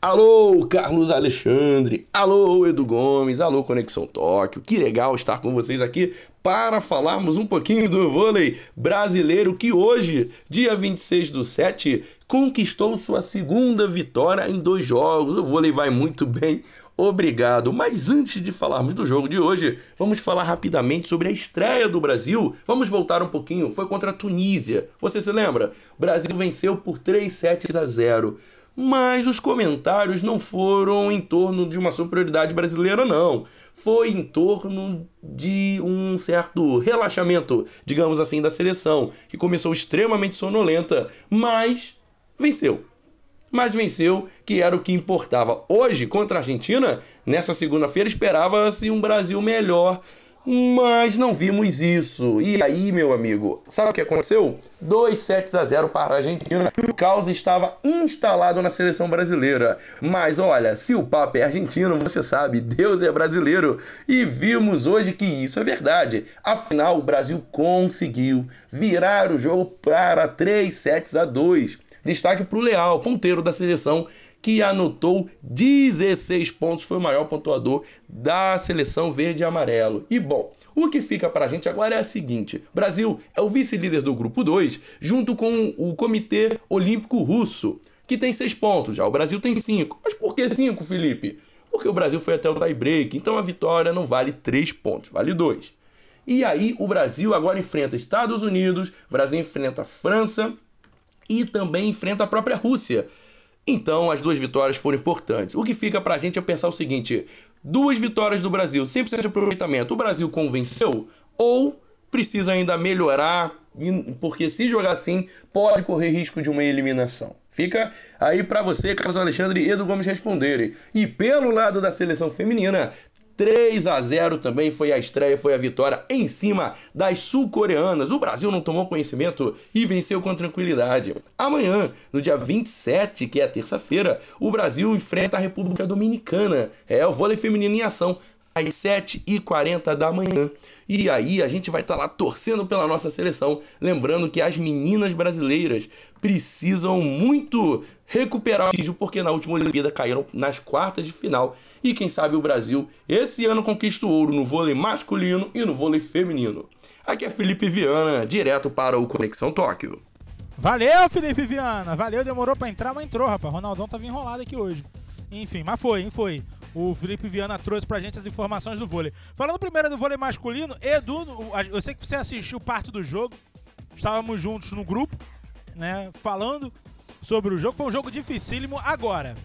Alô, Carlos Alexandre. Alô, Edu Gomes. Alô, Conexão Tóquio. Que legal estar com vocês aqui para falarmos um pouquinho do vôlei brasileiro que hoje, dia 26 do 7, conquistou sua segunda vitória em dois jogos. O vôlei vai muito bem. Obrigado. Mas antes de falarmos do jogo de hoje, vamos falar rapidamente sobre a estreia do Brasil. Vamos voltar um pouquinho. Foi contra a Tunísia. Você se lembra? O Brasil venceu por 3 sets a 0. Mas os comentários não foram em torno de uma superioridade brasileira, não. Foi em torno de um certo relaxamento, digamos assim, da seleção, que começou extremamente sonolenta, mas venceu. Mas venceu, que era o que importava. Hoje, contra a Argentina, nessa segunda-feira, esperava-se um Brasil melhor mas não vimos isso. E aí, meu amigo, sabe o que aconteceu? 2 sets a 0 para a Argentina. O caos estava instalado na seleção brasileira. Mas olha, se o papo é argentino, você sabe, Deus é brasileiro. E vimos hoje que isso é verdade. Afinal, o Brasil conseguiu virar o jogo para 3 sets a 2. Destaque para o Leal, ponteiro da seleção, que anotou 16 pontos, foi o maior pontuador da seleção verde e amarelo. E bom, o que fica para a gente agora é o seguinte: Brasil é o vice-líder do grupo 2, junto com o Comitê Olímpico Russo, que tem 6 pontos, já o Brasil tem 5. Mas por que 5, Felipe? Porque o Brasil foi até o tie-break, então a vitória não vale 3 pontos, vale 2. E aí o Brasil agora enfrenta Estados Unidos, Brasil enfrenta França e também enfrenta a própria Rússia. Então, as duas vitórias foram importantes. O que fica pra gente é pensar o seguinte: duas vitórias do Brasil, 100% de aproveitamento. O Brasil convenceu ou precisa ainda melhorar, porque se jogar assim, pode correr risco de uma eliminação. Fica aí para você, Carlos Alexandre e Edu Gomes responderem. E pelo lado da seleção feminina, 3 a 0 também foi a estreia, foi a vitória em cima das sul-coreanas. O Brasil não tomou conhecimento e venceu com tranquilidade. Amanhã, no dia 27, que é terça-feira, o Brasil enfrenta a República Dominicana. É o vôlei feminino em ação às 7h40 da manhã. E aí a gente vai estar tá lá torcendo pela nossa seleção, lembrando que as meninas brasileiras precisam muito recuperar o vídeo, porque na última Olimpíada caíram nas quartas de final. E quem sabe o Brasil esse ano conquista o ouro no vôlei masculino e no vôlei feminino. Aqui é Felipe Viana, direto para o Conexão Tóquio. Valeu, Felipe Viana. Valeu, demorou para entrar, mas entrou, rapaz. Ronaldão tava enrolado aqui hoje. Enfim, mas foi, hein, foi o Felipe Viana trouxe pra gente as informações do vôlei. Falando primeiro do vôlei masculino, Edu, eu sei que você assistiu parte do jogo, estávamos juntos no grupo, né, falando sobre o jogo. Foi um jogo dificílimo. Agora,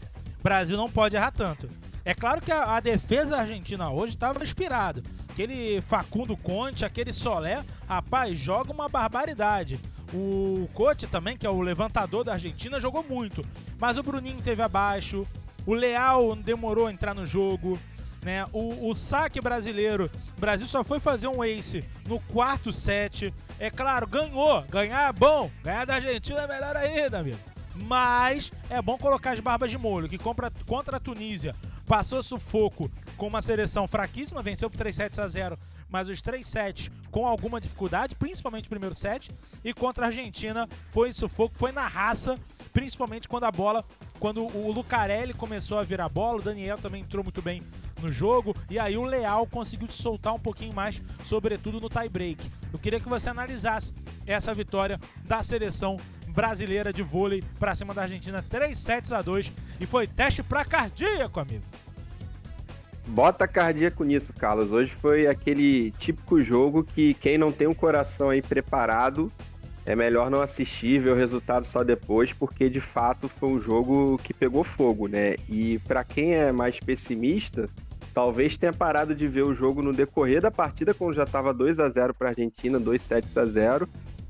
Brasil não pode errar tanto. É claro que a, a defesa argentina hoje estava inspirada. Aquele Facundo Conte, aquele Solé, rapaz, joga uma barbaridade. O Cote também, que é o levantador da Argentina, jogou muito. Mas o Bruninho teve abaixo, o Leal demorou a entrar no jogo. Né? O, o saque brasileiro, o Brasil só foi fazer um ace no quarto set. É claro, ganhou. Ganhar é bom. Ganhar da Argentina é melhor ainda, amigo. Mas é bom colocar as barbas de molho, que contra, contra a Tunísia passou sufoco com uma seleção fraquíssima, venceu por 3 sets a 0 mas os três sets com alguma dificuldade, principalmente o primeiro set. E contra a Argentina foi sufoco, foi na raça, principalmente quando a bola, quando o Lucarelli começou a virar bola, o Daniel também entrou muito bem no jogo, e aí o Leal conseguiu te soltar um pouquinho mais, sobretudo no tie break. Eu queria que você analisasse essa vitória da seleção brasileira de vôlei para cima da Argentina, 3 sets a 2 e foi teste para cardíaco, amigo. Bota cardíaco nisso, Carlos. Hoje foi aquele típico jogo que quem não tem um coração aí preparado é melhor não assistir, ver o resultado só depois, porque de fato foi um jogo que pegou fogo, né? E para quem é mais pessimista, talvez tenha parado de ver o jogo no decorrer da partida, quando já estava 2 a 0 para a Argentina, 2 sets a 0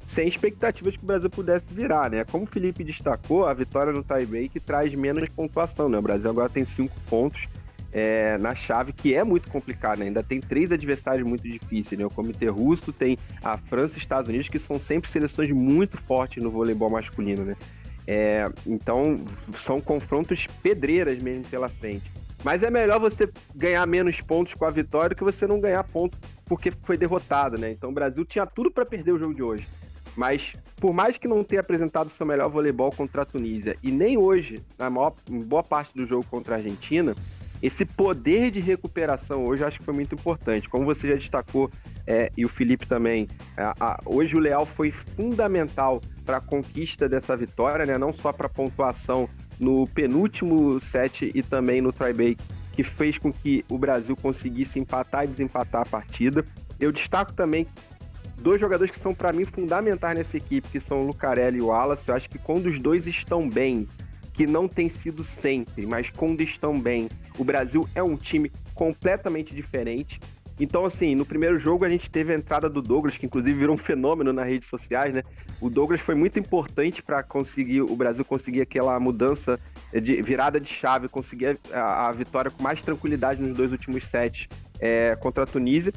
sem expectativas que o Brasil pudesse virar, né? Como o Felipe destacou, a vitória no tie-break traz menos pontuação, né? O Brasil agora tem cinco pontos é, na chave, que é muito complicado, né? Ainda tem três adversários muito difíceis, né? O Comitê Russo tem a França e Estados Unidos, que são sempre seleções muito fortes no voleibol masculino, né? É, então, são confrontos pedreiras mesmo pela frente. Mas é melhor você ganhar menos pontos com a vitória do que você não ganhar ponto porque foi derrotado, né? Então o Brasil tinha tudo para perder o jogo de hoje. Mas por mais que não tenha apresentado seu melhor voleibol contra a Tunísia e nem hoje, na maior, boa parte do jogo contra a Argentina, esse poder de recuperação hoje acho que foi muito importante. Como você já destacou, é, e o Felipe também, a, a, hoje o Leal foi fundamental para a conquista dessa vitória, né? não só para a pontuação no penúltimo set e também no try que fez com que o Brasil conseguisse empatar e desempatar a partida. Eu destaco também dois jogadores que são para mim fundamentais nessa equipe, que são o Lucarelli e o Wallace. Eu acho que quando os dois estão bem, que não tem sido sempre, mas quando estão bem, o Brasil é um time completamente diferente. Então, assim, no primeiro jogo a gente teve a entrada do Douglas, que inclusive virou um fenômeno nas redes sociais, né? O Douglas foi muito importante para conseguir o Brasil conseguir aquela mudança de virada de chave, conseguir a, a vitória com mais tranquilidade nos dois últimos sets é, contra a Tunísia.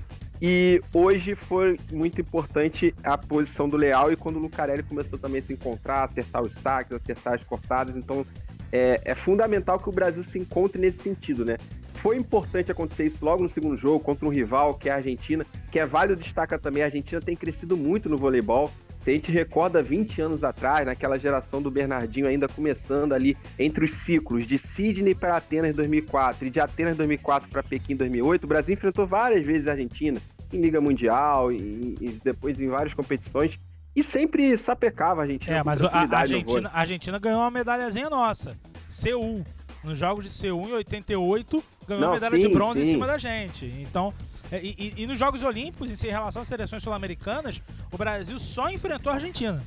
E hoje foi muito importante a posição do Leal e quando o Lucarelli começou também a se encontrar, acertar os saques, acertar as cortadas. Então é, é fundamental que o Brasil se encontre nesse sentido, né? Foi importante acontecer isso logo no segundo jogo contra um rival que é a Argentina, que é válido destacar também. A Argentina tem crescido muito no voleibol. Se a gente recorda 20 anos atrás, naquela geração do Bernardinho ainda começando ali entre os ciclos de Sydney para Atenas 2004 e de Atenas 2004 para Pequim 2008, o Brasil enfrentou várias vezes a Argentina em Liga Mundial e, e depois em várias competições e sempre sapecava a Argentina. É, mas a, Argentina, a Argentina ganhou uma medalhazinha nossa. Seul. Nos Jogos de Seul em 88, ganhou Não, medalha sim, de bronze sim. em cima da gente. Então, é, e, e, e, nos Jogos Olímpicos, em relação às seleções sul-americanas, o Brasil só enfrentou a Argentina.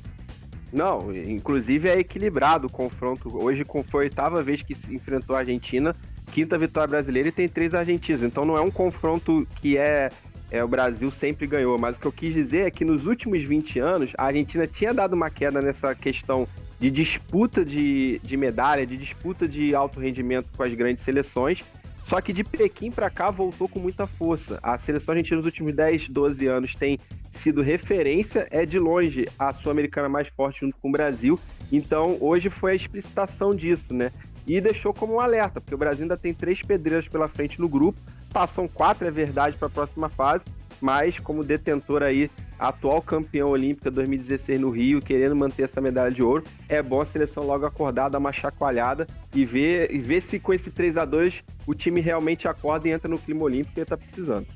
Não, inclusive é equilibrado o confronto. Hoje foi a oitava vez que se enfrentou a Argentina, quinta vitória brasileira e tem três argentinos. Então não é um confronto que é é, o Brasil sempre ganhou. Mas o que eu quis dizer é que nos últimos 20 anos, a Argentina tinha dado uma queda nessa questão de disputa de, de medalha, de disputa de alto rendimento com as grandes seleções. Só que de Pequim para cá voltou com muita força. A seleção argentina nos últimos 10, 12 anos tem sido referência, é de longe a sul-americana mais forte junto com o Brasil. Então hoje foi a explicitação disso, né? E deixou como um alerta, porque o Brasil ainda tem três pedreiras pela frente no grupo Passam quatro, é verdade, para a próxima fase, mas como detentor aí, atual campeão olímpica 2016 no Rio, querendo manter essa medalha de ouro, é bom a seleção logo acordar, dar uma chacoalhada e ver, e ver se com esse 3 a 2 o time realmente acorda e entra no clima olímpico que ele tá precisando.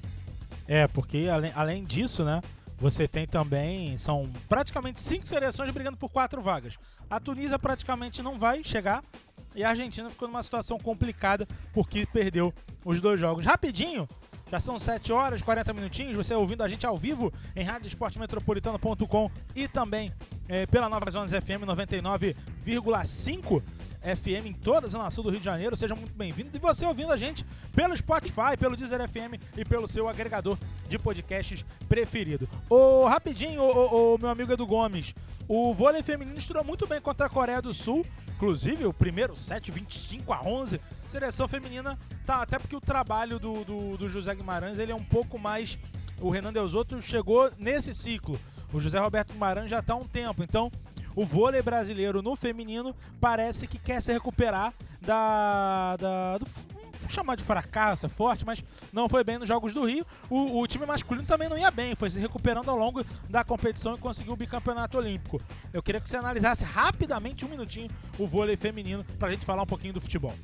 É, porque além, além disso, né? Você tem também, são praticamente cinco seleções brigando por quatro vagas. A Tunísia praticamente não vai chegar e a Argentina ficou numa situação complicada porque perdeu os dois jogos. Rapidinho, já são 7 horas, 40 minutinhos. Você ouvindo a gente ao vivo em radioesportemetropolitano.com e também é, pela Nova Zonas FM 99,5 FM em toda a Zona Sul do Rio de Janeiro. Seja muito bem-vindo. E você ouvindo a gente pelo Spotify, pelo Deezer FM e pelo seu agregador de podcasts preferido. Ô, rapidinho, ô, ô, meu amigo Edu Gomes. O vôlei feminino estourou muito bem contra a Coreia do Sul. Inclusive, o primeiro set, 25 a 11. Seleção feminina, tá, até porque o trabalho do, do, do José Guimarães ele é um pouco mais. O Renan Delzotto chegou nesse ciclo. O José Roberto Guimarães já está há um tempo. Então, o vôlei brasileiro no feminino parece que quer se recuperar da, da do, chamar de fracasso é forte, mas não foi bem nos Jogos do Rio. O, o, time masculino também não ia bem, foi se recuperando ao longo da competição e conseguiu o bicampeonato olímpico. Eu queria que você analisasse rapidamente, um minutinho, o vôlei feminino, pra gente falar um pouquinho do futebol.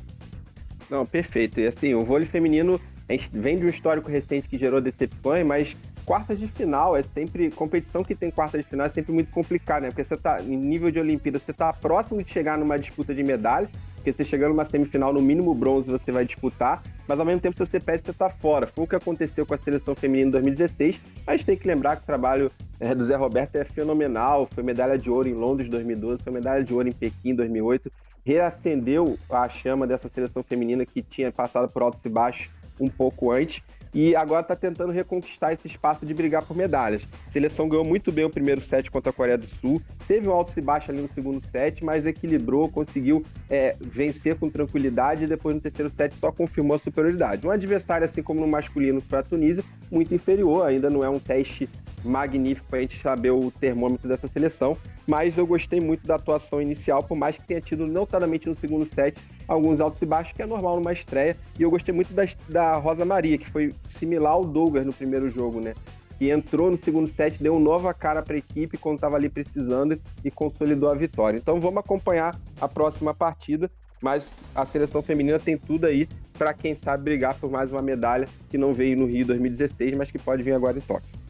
Não, perfeito. E assim, o vôlei feminino, a gente vem de um histórico recente que gerou decepções, mas quartas de final é sempre. Competição que tem quartas de final é sempre muito complicado, né? Porque você tá, em nível de Olimpíada, você tá próximo de chegar numa disputa de medalhas, porque você chegando numa semifinal, no mínimo bronze, você vai disputar, mas ao mesmo tempo, se você perde, você tá fora. Foi o que aconteceu com a seleção feminina em 2016, mas tem que lembrar que o trabalho é, do Zé Roberto é fenomenal. Foi medalha de ouro em Londres 2012, foi medalha de ouro em Pequim 2008. Reacendeu a chama dessa seleção feminina que tinha passado por altos e baixos um pouco antes e agora está tentando reconquistar esse espaço de brigar por medalhas. A seleção ganhou muito bem o primeiro set contra a Coreia do Sul, teve um alto e baixo ali no segundo set, mas equilibrou, conseguiu é, vencer com tranquilidade e depois no terceiro set só confirmou a superioridade. Um adversário, assim como no masculino para a Tunísia, muito inferior, ainda não é um teste magnífico para a gente saber o termômetro dessa seleção, mas eu gostei muito da atuação inicial, por mais que tenha tido notadamente no segundo set alguns altos e baixos, que é normal numa estreia, e eu gostei muito da, da Rosa Maria, que foi similar ao Douglas no primeiro jogo, né? Que entrou no segundo set, deu nova cara para a equipe quando estava ali precisando e consolidou a vitória. Então vamos acompanhar a próxima partida, mas a seleção feminina tem tudo aí para quem sabe brigar por mais uma medalha que não veio no Rio 2016, mas que pode vir agora em Tóquio.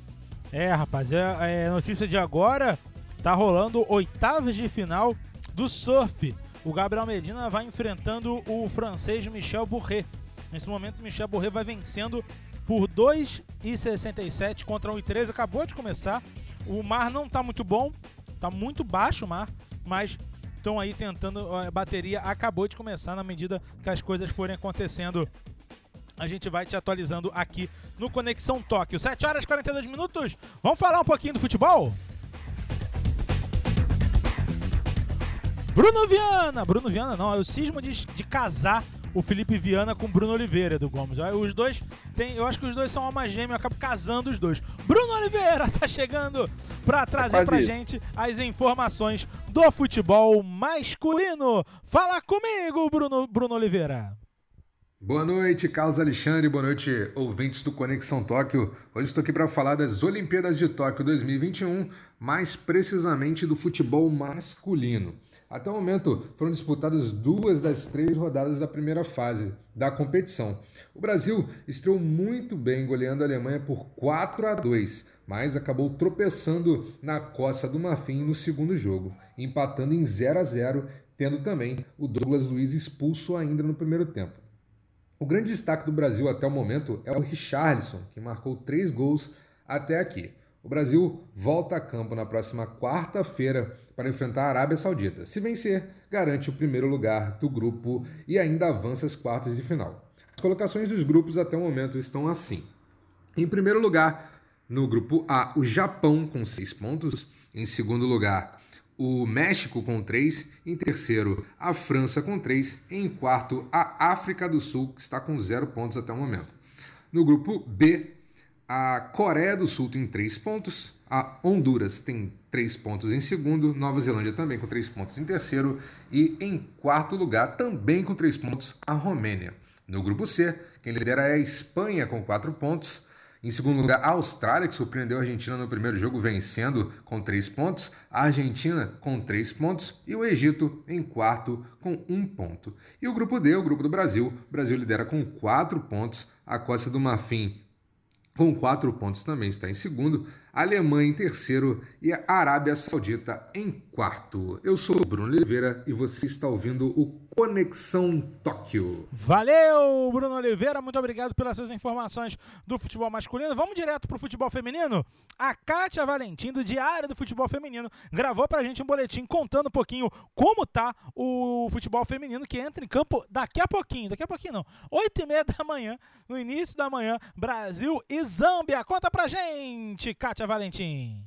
É, rapaz, é, é notícia de agora. Tá rolando oitavas de final do surf. O Gabriel Medina vai enfrentando o francês Michel Bourret. Nesse momento, Michel Bourret vai vencendo por 2,67 contra 1,13. Acabou de começar. O mar não tá muito bom, tá muito baixo o mar, mas estão aí tentando. A bateria acabou de começar na medida que as coisas forem acontecendo. A gente vai te atualizando aqui no Conexão Tóquio. 7 horas e 42 minutos. Vamos falar um pouquinho do futebol? Bruno Viana! Bruno Viana não, é o cismo de, de casar o Felipe Viana com o Bruno Oliveira do Gomes. Os dois tem, eu acho que os dois são alma gêmea, eu acabo casando os dois. Bruno Oliveira tá chegando para trazer é pra isso. gente as informações do futebol masculino. Fala comigo, Bruno, Bruno Oliveira. Boa noite, Carlos Alexandre. Boa noite, ouvintes do Conexão Tóquio. Hoje estou aqui para falar das Olimpíadas de Tóquio 2021, mais precisamente do futebol masculino. Até o momento foram disputadas duas das três rodadas da primeira fase da competição. O Brasil estreou muito bem goleando a Alemanha por 4 a 2, mas acabou tropeçando na coça do Marfim no segundo jogo, empatando em 0 a 0, tendo também o Douglas Luiz expulso ainda no primeiro tempo. O grande destaque do Brasil até o momento é o Richarlison, que marcou três gols até aqui. O Brasil volta a campo na próxima quarta-feira para enfrentar a Arábia Saudita. Se vencer, garante o primeiro lugar do grupo e ainda avança às quartas de final. As colocações dos grupos até o momento estão assim. Em primeiro lugar, no grupo A, o Japão com seis pontos. Em segundo lugar, o México com três. Em terceiro, a França com três. Em quarto, a África do Sul, que está com zero pontos até o momento. No grupo B, a Coreia do Sul tem três pontos, a Honduras tem três pontos em segundo, Nova Zelândia também com três pontos em terceiro e em quarto lugar, também com três pontos, a Romênia. No grupo C, quem lidera é a Espanha com quatro pontos. Em segundo lugar, a Austrália, que surpreendeu a Argentina no primeiro jogo, vencendo com três pontos. A Argentina com três pontos. E o Egito em quarto com um ponto. E o grupo D, o grupo do Brasil. O Brasil lidera com quatro pontos. A Costa do Marfim com quatro pontos também está em segundo, Alemanha em terceiro e a Arábia Saudita em quarto. Eu sou Bruno Oliveira e você está ouvindo o Conexão Tóquio. Valeu, Bruno Oliveira, muito obrigado pelas suas informações do futebol masculino. Vamos direto para o futebol feminino? A Kátia Valentim, do Diário do Futebol Feminino, gravou para a gente um boletim contando um pouquinho como tá o futebol feminino que entra em campo daqui a pouquinho, daqui a pouquinho não, oito e meia da manhã, no início da manhã, Brasil e Zâmbia. Conta pra gente, Kátia Valentim.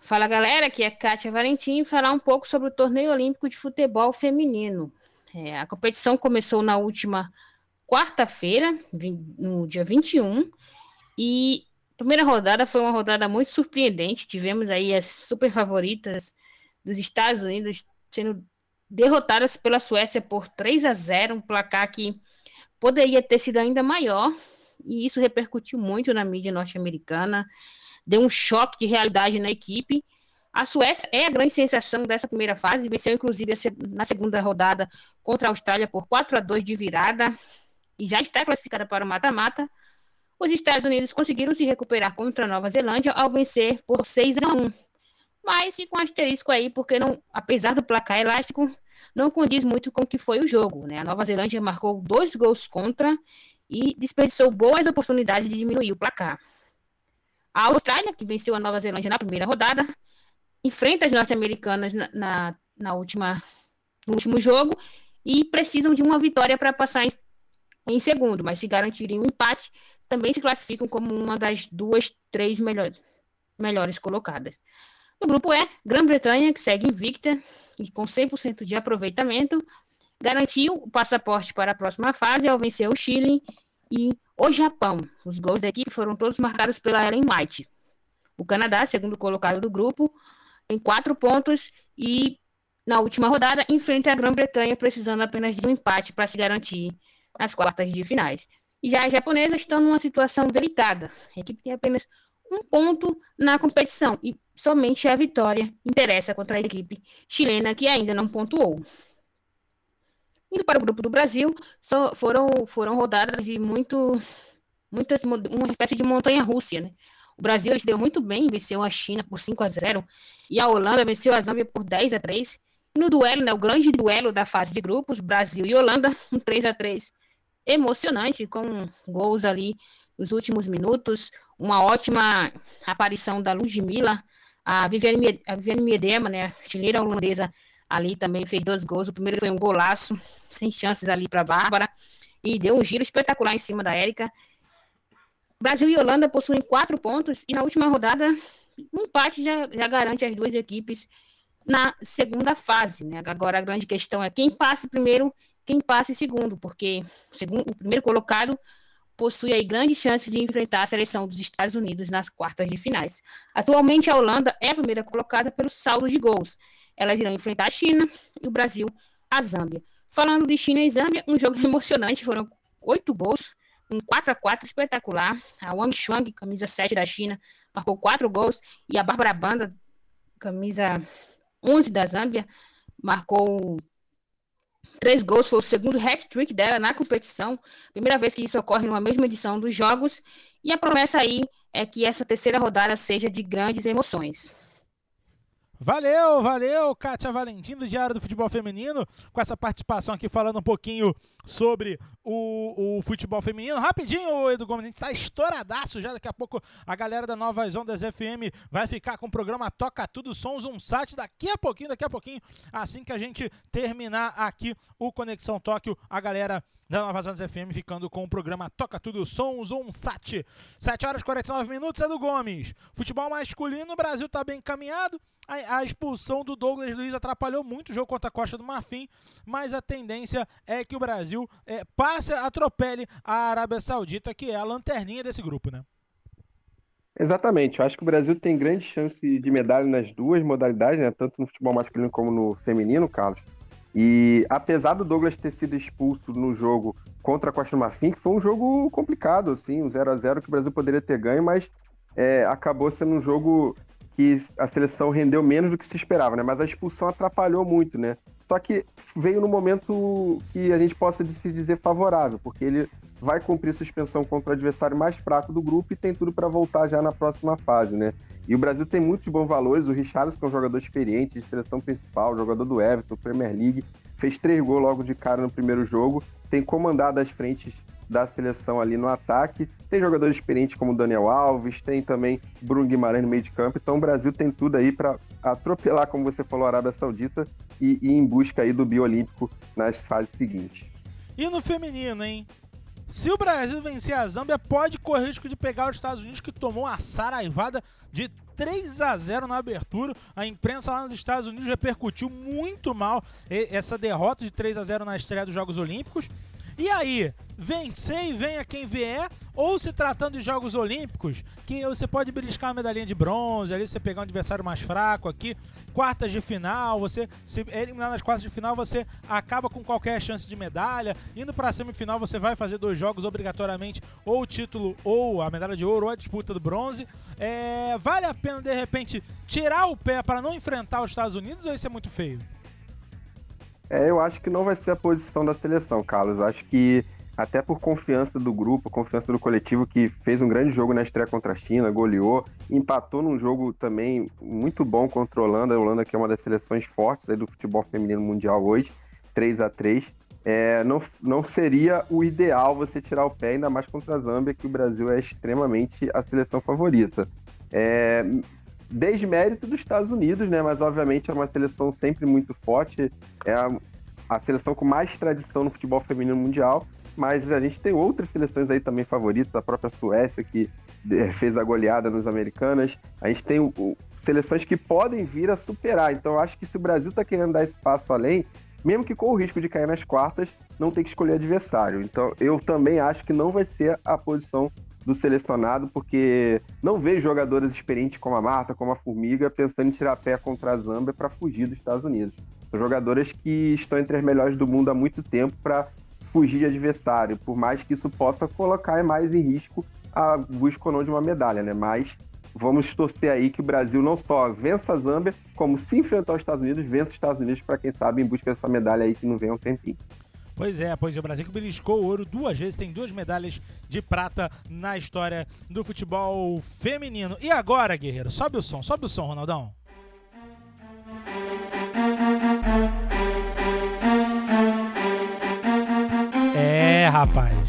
Fala galera, aqui é Kátia Valentim falar um pouco sobre o torneio olímpico de futebol feminino. É, a competição começou na última quarta-feira, no dia 21, e a primeira rodada foi uma rodada muito surpreendente. Tivemos aí as super favoritas dos Estados Unidos sendo derrotadas pela Suécia por 3 a 0, um placar que poderia ter sido ainda maior, e isso repercutiu muito na mídia norte-americana deu um choque de realidade na equipe. A Suécia é a grande sensação dessa primeira fase, venceu inclusive na segunda rodada contra a Austrália por 4 a 2 de virada e já está classificada para o mata-mata. Os Estados Unidos conseguiram se recuperar contra a Nova Zelândia ao vencer por 6 a 1. Mas fica um asterisco aí, porque não, apesar do placar elástico, não condiz muito com o que foi o jogo. Né? A Nova Zelândia marcou dois gols contra e desperdiçou boas oportunidades de diminuir o placar. A Austrália, que venceu a Nova Zelândia na primeira rodada, enfrenta as norte-americanas na, na, na, última, no último jogo e precisam de uma vitória para passar em, em, segundo, mas se garantirem um empate, também se classificam como uma das duas, três melhores, melhores colocadas. No grupo E, Grã-Bretanha, que segue invicta e com 100% de aproveitamento, garantiu o passaporte para a próxima fase ao vencer o Chile e o Japão. Os gols da equipe foram todos marcados pela Ellen White. O Canadá, segundo colocado do grupo, tem quatro pontos e na última rodada enfrenta a Grã-Bretanha, precisando apenas de um empate para se garantir nas quartas de finais. E já as japonesas estão numa situação delicada. A equipe tem apenas um ponto na competição e somente a vitória interessa contra a equipe chilena, que ainda não pontuou. Indo para o grupo do Brasil, só foram, foram rodadas de muito, muitas, uma espécie de montanha-rússia, né? O Brasil se deu muito bem, venceu a China por 5 a 0 e a Holanda venceu a Zâmbia por 10 a 3 e no duelo, né, o grande duelo da fase de grupos, Brasil e Holanda, um 3 a 3 emocionante, com gols ali nos últimos minutos, uma ótima aparição da Ludmilla, A Viviane, a Viviane Miedema, né, artilheira holandesa, ali também fez dois gols. O primeiro foi um golaço, sem chances ali para Bárbara, e deu um giro espetacular em cima da Érica. Brasil e Holanda possuem quatro pontos, e na última rodada, um empate já, já garante as duas equipes na segunda fase. Né? Agora a grande questão é quem passe primeiro, quem passe segundo, porque segundo, o primeiro colocado possui aí grandes chances de enfrentar a seleção dos Estados Unidos nas quartas de finais. Atualmente a Holanda é a primeira colocada pelo saldo de gols. Elas irão enfrentar a China e o Brasil a Zâmbia. Falando de China e Zâmbia, um jogo emocionante, foram oito gols, um 4 a 4 espetacular. A Wang Shuang, camisa 7 da China, marcou quatro gols e a Bárbara Banda, camisa 11 da Zâmbia, marcou três gols, foi o segundo hat-trick dela na competição, primeira vez que isso ocorre numa mesma edição dos Jogos, e a promessa aí é que essa terceira rodada seja de grandes emoções. Valeu, valeu, Kátia Valentim, do Diário do Futebol Feminino, com essa participação aqui falando um pouquinho sobre o, o futebol feminino. Rapidinho, Edu Gomes, a gente tá estouradaço já. Daqui a pouco a galera da Novas Ondas FM vai ficar com o programa Toca Tudo Sons, um site daqui a pouquinho, daqui a pouquinho, assim que a gente terminar aqui o Conexão Tóquio, a galera da Nova Zonas FM, ficando com o programa Toca Tudo Sons, um sat. 7 horas e 49 minutos, é do Gomes. Futebol masculino, o Brasil tá bem encaminhado. A, a, expulsão do Douglas Luiz atrapalhou muito o jogo contra a Costa do Marfim, mas a tendência é que o Brasil é, passe, atropele a Arábia Saudita, que é a lanterninha desse grupo, né? Exatamente, eu acho que o Brasil tem grande chance de medalha nas duas modalidades, né? tanto no futebol masculino como no feminino, Carlos. E apesar do Douglas ter sido expulso no jogo contra a Costa do Marfim, que foi um jogo complicado, assim, um 0 a 0 que o Brasil poderia ter ganho, mas é, acabou sendo um jogo que a seleção rendeu menos do que se esperava, né? Mas a expulsão atrapalhou muito, né? Só que veio no momento que a gente possa se dizer favorável, porque ele vai cumprir suspensão contra o adversário mais fraco do grupo e tem tudo para voltar já na próxima fase, né? E o Brasil tem muitos bons valores. O Richarlison, é um jogador experiente de seleção principal, jogador do Everton, Premier League, fez três gols logo de cara no primeiro jogo, tem comandado as frentes da seleção ali no ataque. Tem jogadores experientes como Daniel Alves, tem também Bruno Guimarães no meio de campo. Então o Brasil tem tudo aí para atropelar, como você falou, a Arábia Saudita e, ir em busca aí do biolímpico nas fases seguintes. E no feminino, hein? Se o Brasil vencer a Zâmbia, pode correr risco de pegar os Estados Unidos, que tomou uma saraivada de 3 a 0 na abertura. A imprensa lá nos Estados Unidos repercutiu muito mal essa derrota de 3 a 0 na estreia dos Jogos Olímpicos. E aí, vencer e venha quem vier, ou se tratando de Jogos Olímpicos, que você pode beliscar uma medalhinha de bronze, ali você pegar um adversário mais fraco aqui, quartas de final, você se eliminar nas quartas de final, você acaba com qualquer chance de medalha. Indo para a semifinal, você vai fazer dois jogos obrigatoriamente, ou o título, ou a medalha de ouro, ou a disputa do bronze. É, vale a pena, de repente, tirar o pé para não enfrentar os Estados Unidos, ou isso é muito feio? É, eu acho que não vai ser a posição da seleção, Carlos. Acho que até por confiança do grupo, confiança do coletivo que fez um grande jogo na estreia contra a China, goleou, empatou num jogo também muito bom contra a Holanda, a Holanda que é uma das seleções fortes do futebol feminino mundial hoje, 3 a 3 é, não, não seria o ideal você tirar o pé, ainda mais contra a Zâmbia, que o Brasil é extremamente a seleção favorita. É, desde mérito dos Estados Unidos, né? Mas obviamente é uma seleção sempre muito forte, é a, a seleção com mais tradição no futebol feminino mundial. Mas a gente tem outras seleções aí também favoritas, a própria Suécia, que fez a goleada nos Americanas. A gente tem o, o, seleções que podem vir a superar. Então, acho que se o Brasil está querendo dar esse passo além, mesmo que com o risco de cair nas quartas, não tem que escolher adversário. Então, eu também acho que não vai ser a posição do selecionado, porque não vejo jogadores experientes como a Marta, como a Formiga, pensando em tirar pé contra a Zâmbia para fugir dos Estados Unidos. São jogadoras que estão entre as melhores do mundo há muito tempo para fugir de adversário, por mais que isso possa colocar mais em risco a busca ou não de uma medalha, né? Mas vamos torcer aí que o Brasil não só vença a Zâmbia, como se enfrentar os Estados Unidos, vença os Estados Unidos para quem sabe em busca dessa medalha aí que não vem há um tempinho. Pois é, pois é, o Brasil que beliscou o ouro duas vezes, tem duas medalhas de prata na história do futebol feminino. E agora, guerreiro, sobe o som, sobe o som, Ronaldão. É, rapaz.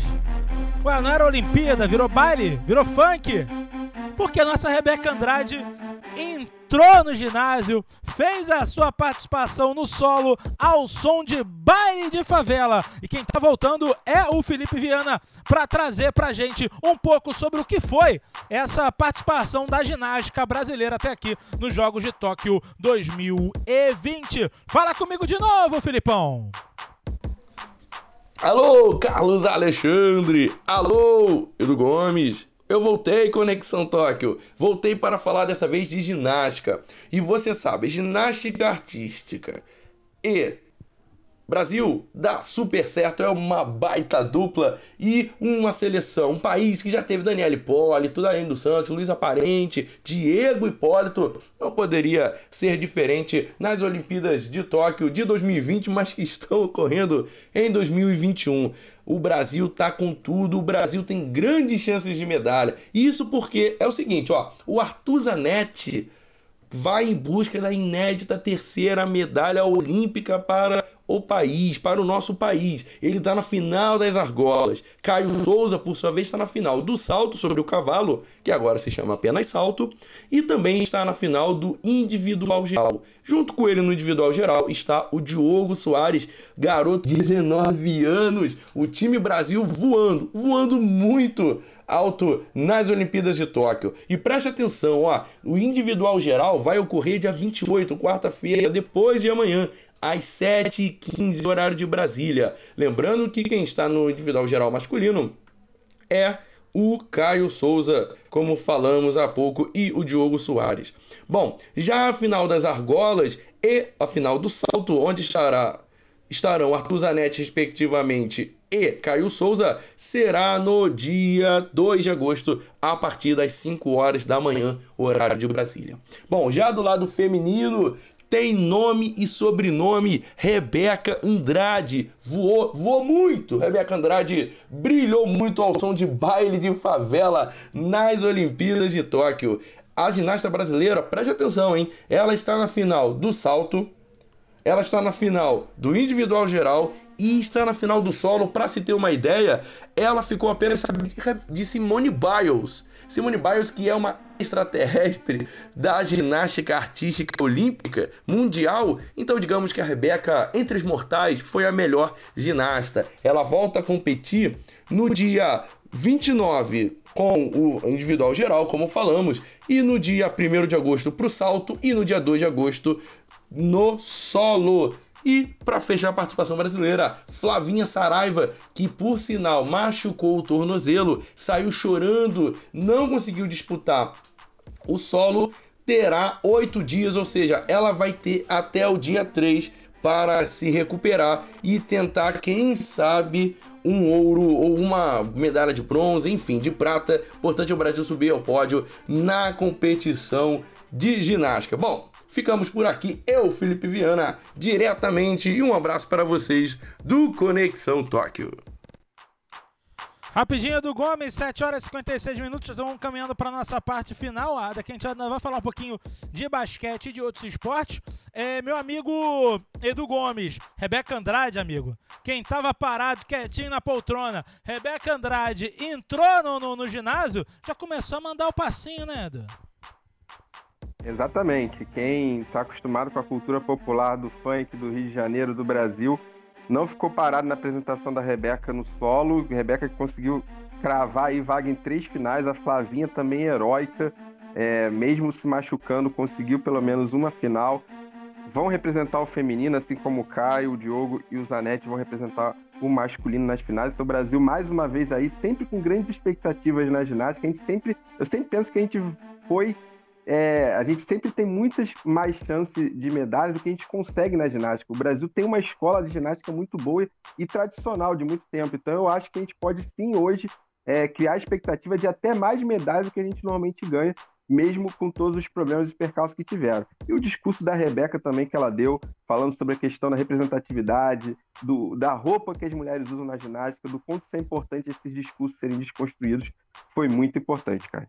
Ué, não era Olimpíada, virou baile, virou funk. Porque a nossa Rebeca Andrade entrou no ginásio, fez a sua participação no solo ao som de baile de favela. E quem está voltando é o Felipe Viana para trazer para a gente um pouco sobre o que foi essa participação da ginástica brasileira até aqui nos Jogos de Tóquio 2020. Fala comigo de novo, Filipão. Alô, Carlos Alexandre! Alô, Edu Gomes! Eu voltei, Conexão Tóquio. Voltei para falar dessa vez de ginástica. E você sabe, ginástica artística e Brasil dá super certo, é uma baita dupla e uma seleção, um país que já teve Daniel Hipólito, Daiane dos Santos, Luiz Aparente, Diego Hipólito, não poderia ser diferente nas Olimpíadas de Tóquio de 2020, mas que estão ocorrendo em 2021. O Brasil tá com tudo, o Brasil tem grandes chances de medalha. Isso porque é o seguinte, ó, o Arthur Zanetti vai em busca da inédita terceira medalha olímpica para o país, para o nosso país. Ele está na final das argolas. Caio Souza, por sua vez, está na final do salto sobre o cavalo, que agora se chama apenas salto, e também está na final do individual geral. Junto com ele no individual geral está o Diogo Soares, garoto de 19 anos, o time Brasil voando, voando muito alto nas Olimpíadas de Tóquio. E preste atenção, ó, o individual geral vai ocorrer dia 28, quarta-feira, depois de amanhã, às 7h15, horário de Brasília. Lembrando que quem está no individual geral masculino é o Caio Souza, como falamos há pouco, e o Diogo Soares. Bom, já a final das argolas e a final do salto, onde estará, estarão Arthur Zanetti, respectivamente, e Caio Souza, será no dia 2 de agosto, a partir das 5 horas da manhã, horário de Brasília. Bom, já do lado feminino, tem nome e sobrenome Rebeca Andrade. Voou, voou muito. Rebeca Andrade brilhou muito ao som de baile de favela nas Olimpíadas de Tóquio. A ginasta brasileira, preste atenção, hein? Ela está na final do salto, ela está na final do individual geral e está na final do solo. Para se ter uma ideia, ela ficou apenas de Simone Biles Simone Biles, que é uma extraterrestre da ginástica artística olímpica mundial, então digamos que a Rebeca, entre os mortais, foi a melhor ginasta. Ela volta a competir no dia 29 com o individual geral, como falamos, e no dia 1 de agosto para o salto e no dia 2 de agosto no solo. E para fechar a participação brasileira, Flavinha Saraiva, que por sinal machucou o tornozelo, saiu chorando, não conseguiu disputar o solo, terá oito dias, ou seja, ela vai ter até o dia 3 para se recuperar e tentar, quem sabe, um ouro ou uma medalha de bronze, enfim, de prata. Portanto, o Brasil subir ao pódio na competição de ginástica. Bom, Ficamos por aqui, eu, Felipe Viana, diretamente, e um abraço para vocês do Conexão Tóquio. Rapidinho do Gomes, 7 horas e 56 minutos, estamos caminhando para a nossa parte final. Ah, daqui a gente vai falar um pouquinho de basquete e de outros esportes. É, meu amigo Edu Gomes, Rebeca Andrade, amigo, quem estava parado quietinho na poltrona, Rebeca Andrade entrou no, no, no ginásio, já começou a mandar o passinho, né, Edu? Exatamente. Quem está acostumado com a cultura popular do funk do Rio de Janeiro, do Brasil, não ficou parado na apresentação da Rebeca no solo. Rebeca que conseguiu cravar aí vaga em três finais. A Flavinha também heróica, é, mesmo se machucando, conseguiu pelo menos uma final. Vão representar o feminino, assim como o Caio, o Diogo e o Zanetti vão representar o masculino nas finais. Então o Brasil, mais uma vez aí, sempre com grandes expectativas na ginástica. A gente sempre, eu sempre penso que a gente foi é, a gente sempre tem muitas mais chances de medalhas do que a gente consegue na ginástica. O Brasil tem uma escola de ginástica muito boa e tradicional de muito tempo. Então eu acho que a gente pode sim hoje é, criar a expectativa de até mais medalhas do que a gente normalmente ganha, mesmo com todos os problemas e percalços que tiveram. E o discurso da Rebeca também que ela deu, falando sobre a questão da representatividade, do, da roupa que as mulheres usam na ginástica, do quanto isso é importante esses discursos serem desconstruídos, foi muito importante, cara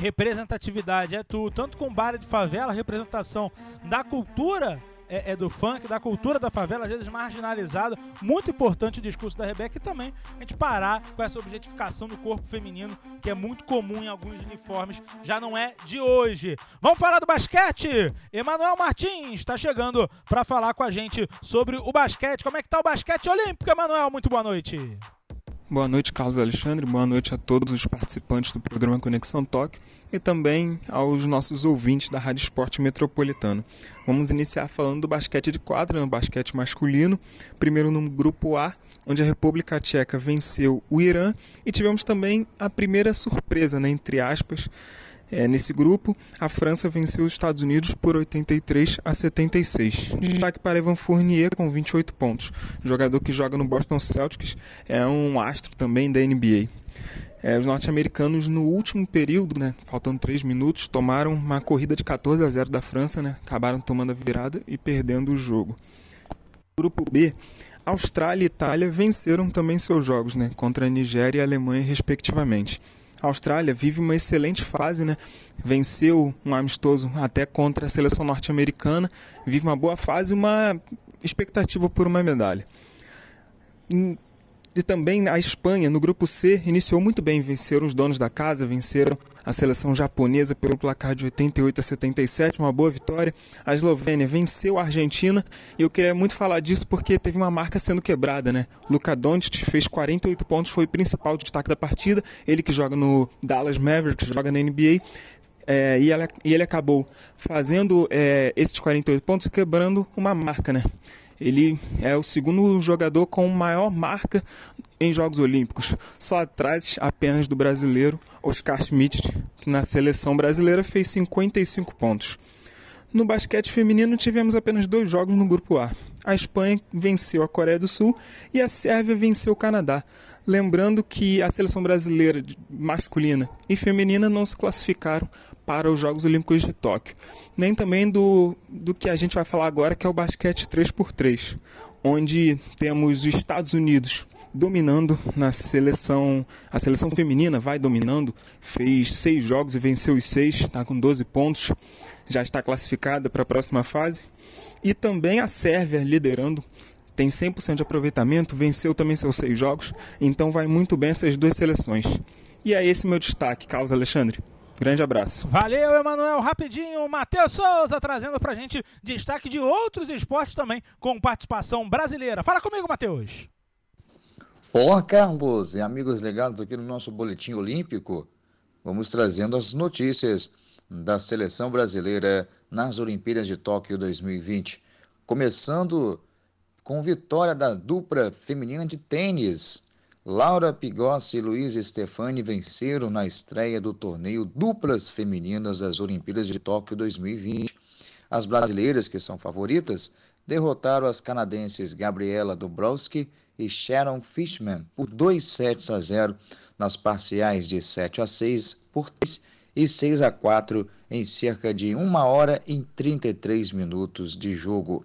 representatividade é tudo. Tanto com baile de favela, representação da cultura é, é, do funk, da cultura da favela, às vezes marginalizada. Muito importante o discurso da Rebeca e também a gente parar com essa objetificação do corpo feminino, que é muito comum em alguns uniformes, já não é de hoje. Vamos falar do basquete? Emanuel Martins está chegando para falar com a gente sobre o basquete. Como é que tá o basquete olímpico, Emanuel? Muito boa noite. Boa noite, Carlos Alexandre. Boa noite a todos os participantes do programa Conexão Tóquio e também aos nossos ouvintes da Rádio Esporte Metropolitano. Vamos iniciar falando do basquete de quadra, no basquete masculino. Primeiro no grupo A, onde a República Tcheca venceu o Irã e tivemos também a primeira surpresa, né, entre aspas, é, nesse grupo, a França venceu os Estados Unidos por 83 a 76. Destaque para Evan Fournier com 28 pontos. jogador que joga no Boston Celtics, é um astro também da NBA. É, os norte-americanos, no último período, né, faltando 3 minutos, tomaram uma corrida de 14 a 0 da França, né, acabaram tomando a virada e perdendo o jogo. Grupo B, Austrália e Itália venceram também seus jogos né, contra a Nigéria e a Alemanha, respectivamente. A Austrália vive uma excelente fase, né? Venceu um amistoso até contra a seleção norte-americana, vive uma boa fase uma expectativa por uma medalha. E também a Espanha, no grupo C, iniciou muito bem, venceram os donos da casa, venceram a seleção japonesa pelo placar de 88 a 77, uma boa vitória. A Eslovênia venceu a Argentina e eu queria muito falar disso porque teve uma marca sendo quebrada, né? Luka Doncic fez 48 pontos, foi o principal destaque da partida, ele que joga no Dallas Mavericks, joga na NBA, é, e, ela, e, ele acabou fazendo é, esses 48 pontos quebrando uma marca, né? Ele é o segundo jogador com maior marca em Jogos Olímpicos, só atrás apenas do brasileiro Oscar Schmidt, que na seleção brasileira fez 55 pontos. No basquete feminino tivemos apenas dois jogos no grupo A. A Espanha venceu a Coreia do Sul e a Sérvia venceu o Canadá. Lembrando que a seleção brasileira masculina e feminina não se classificaram para os Jogos Olímpicos de Tóquio, nem também do, do que a gente vai falar agora, que é o basquete 3x3, onde temos os Estados Unidos dominando na seleção. A seleção feminina vai dominando, fez seis jogos e venceu os seis, está com 12 pontos, já está classificada para a próxima fase. E também a Sérvia liderando, tem 100% de aproveitamento, venceu também seus seis jogos, então vai muito bem essas duas seleções. E é esse meu destaque, Carlos Alexandre. Grande abraço. Valeu, Emanuel. Rapidinho, Matheus Souza trazendo pra gente destaque de outros esportes também com participação brasileira. Fala comigo, Matheus. Olá, Carlos e amigos ligados aqui no nosso Boletim Olímpico. Vamos trazendo as notícias da seleção brasileira nas Olimpíadas de Tóquio 2020. Começando com vitória da dupla feminina de tênis. Laura Pigossi e Luiz Stefani venceram na estreia do torneio Duplas Femininas das Olimpíadas de Tóquio 2020. As brasileiras, que são favoritas, derrotaram as canadenses Gabriela Dobrowski e Sharon Fishman por 2 sets a 0 nas parciais de 7 a 6 por 3 e 6 a 4 em cerca de 1 hora e 33 minutos de jogo.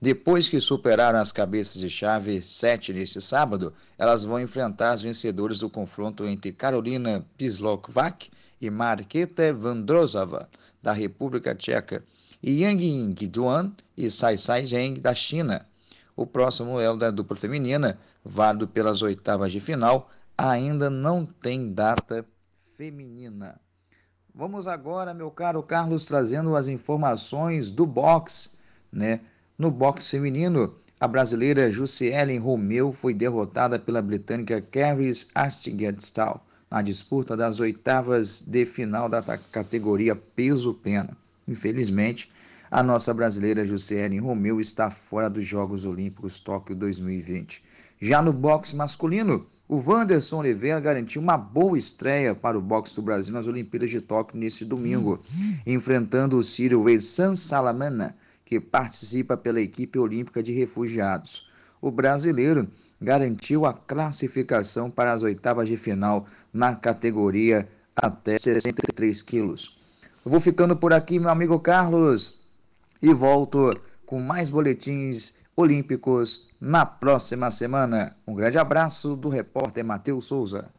Depois que superaram as cabeças de chave 7 neste sábado, elas vão enfrentar as vencedoras do confronto entre Carolina Pislovac e Marketa Vandrozova, da República Tcheca, e Yang Ying Duan e Sai Sai Zheng, da China. O próximo duelo da dupla feminina, válido pelas oitavas de final, ainda não tem data feminina. Vamos agora, meu caro Carlos, trazendo as informações do boxe, né? No boxe feminino, a brasileira Jussielen Romeu foi derrotada pela britânica Carrie Astigedstall na disputa das oitavas de final da categoria peso-pena. Infelizmente, a nossa brasileira Jussielen Romeu está fora dos Jogos Olímpicos Tóquio 2020. Já no boxe masculino, o Wanderson Oliveira garantiu uma boa estreia para o boxe do Brasil nas Olimpíadas de Tóquio neste domingo, enfrentando o sírio Weysan Salamana que participa pela equipe olímpica de refugiados. O brasileiro garantiu a classificação para as oitavas de final na categoria até 63 quilos. Vou ficando por aqui, meu amigo Carlos, e volto com mais boletins olímpicos na próxima semana. Um grande abraço do repórter Matheus Souza.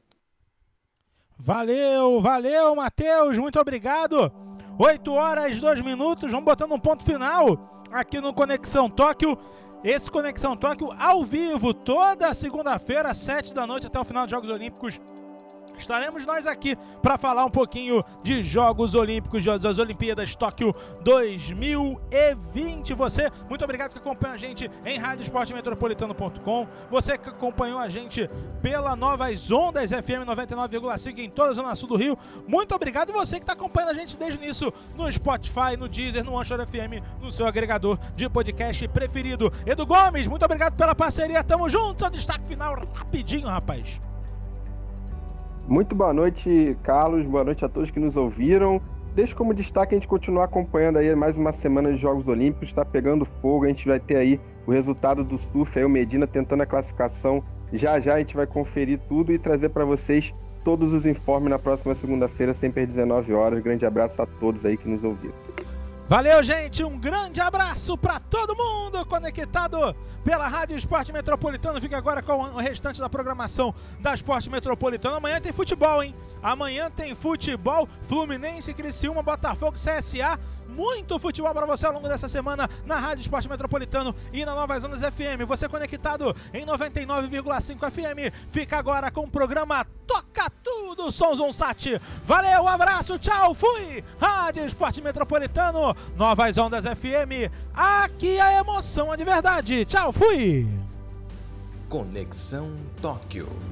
Valeu, valeu, Matheus, muito obrigado. 8 horas, 2 minutos, vamos botando um ponto final aqui no Conexão Tóquio. Esse Conexão Tóquio ao vivo, toda segunda-feira, às 7 da noite, até o final dos Jogos Olímpicos estaremos nós aqui para falar um pouquinho de Jogos Olímpicos, das Olimpíadas Tóquio 2020. Você, muito obrigado que acompanha a gente em radioesportemetropolitano.com. Você que acompanhou a gente pela Novas Ondas FM 99,5 em toda a Zona Sul do Rio. Muito obrigado. Você que está acompanhando a gente desde o início no Spotify, no Deezer, no Anchor FM, no seu agregador de podcast preferido. Edu Gomes, muito obrigado pela parceria. Tamo juntos. Seu destaque final rapidinho, rapaz. Muito boa noite, Carlos. Boa noite a todos que nos ouviram. Deixa como destaque a gente continuar acompanhando aí mais uma semana de Jogos Olímpicos. Está pegando fogo. A gente vai ter aí o resultado do surf, aí o Medina tentando a classificação. Já já a gente vai conferir tudo e trazer para vocês todos os informes na próxima segunda-feira, sempre às 19 horas. Grande abraço a todos aí que nos ouviram. Valeu, gente. Um grande abraço para todo mundo conectado pela Rádio Esporte Metropolitano. Fica agora com o restante da programação da Esporte Metropolitano. Amanhã tem futebol, hein? Amanhã tem futebol. Fluminense, Criciúma, Botafogo, CSA muito futebol para você ao longo dessa semana na Rádio Esporte Metropolitano e na Novas Zonas FM. Você conectado em 99,5 FM. Fica agora com o programa Toca Tudo, Sons on Sat. Valeu, abraço, tchau, fui! Rádio Esporte Metropolitano, Novas Ondas FM. Aqui a emoção é de verdade. Tchau, fui! Conexão Tóquio.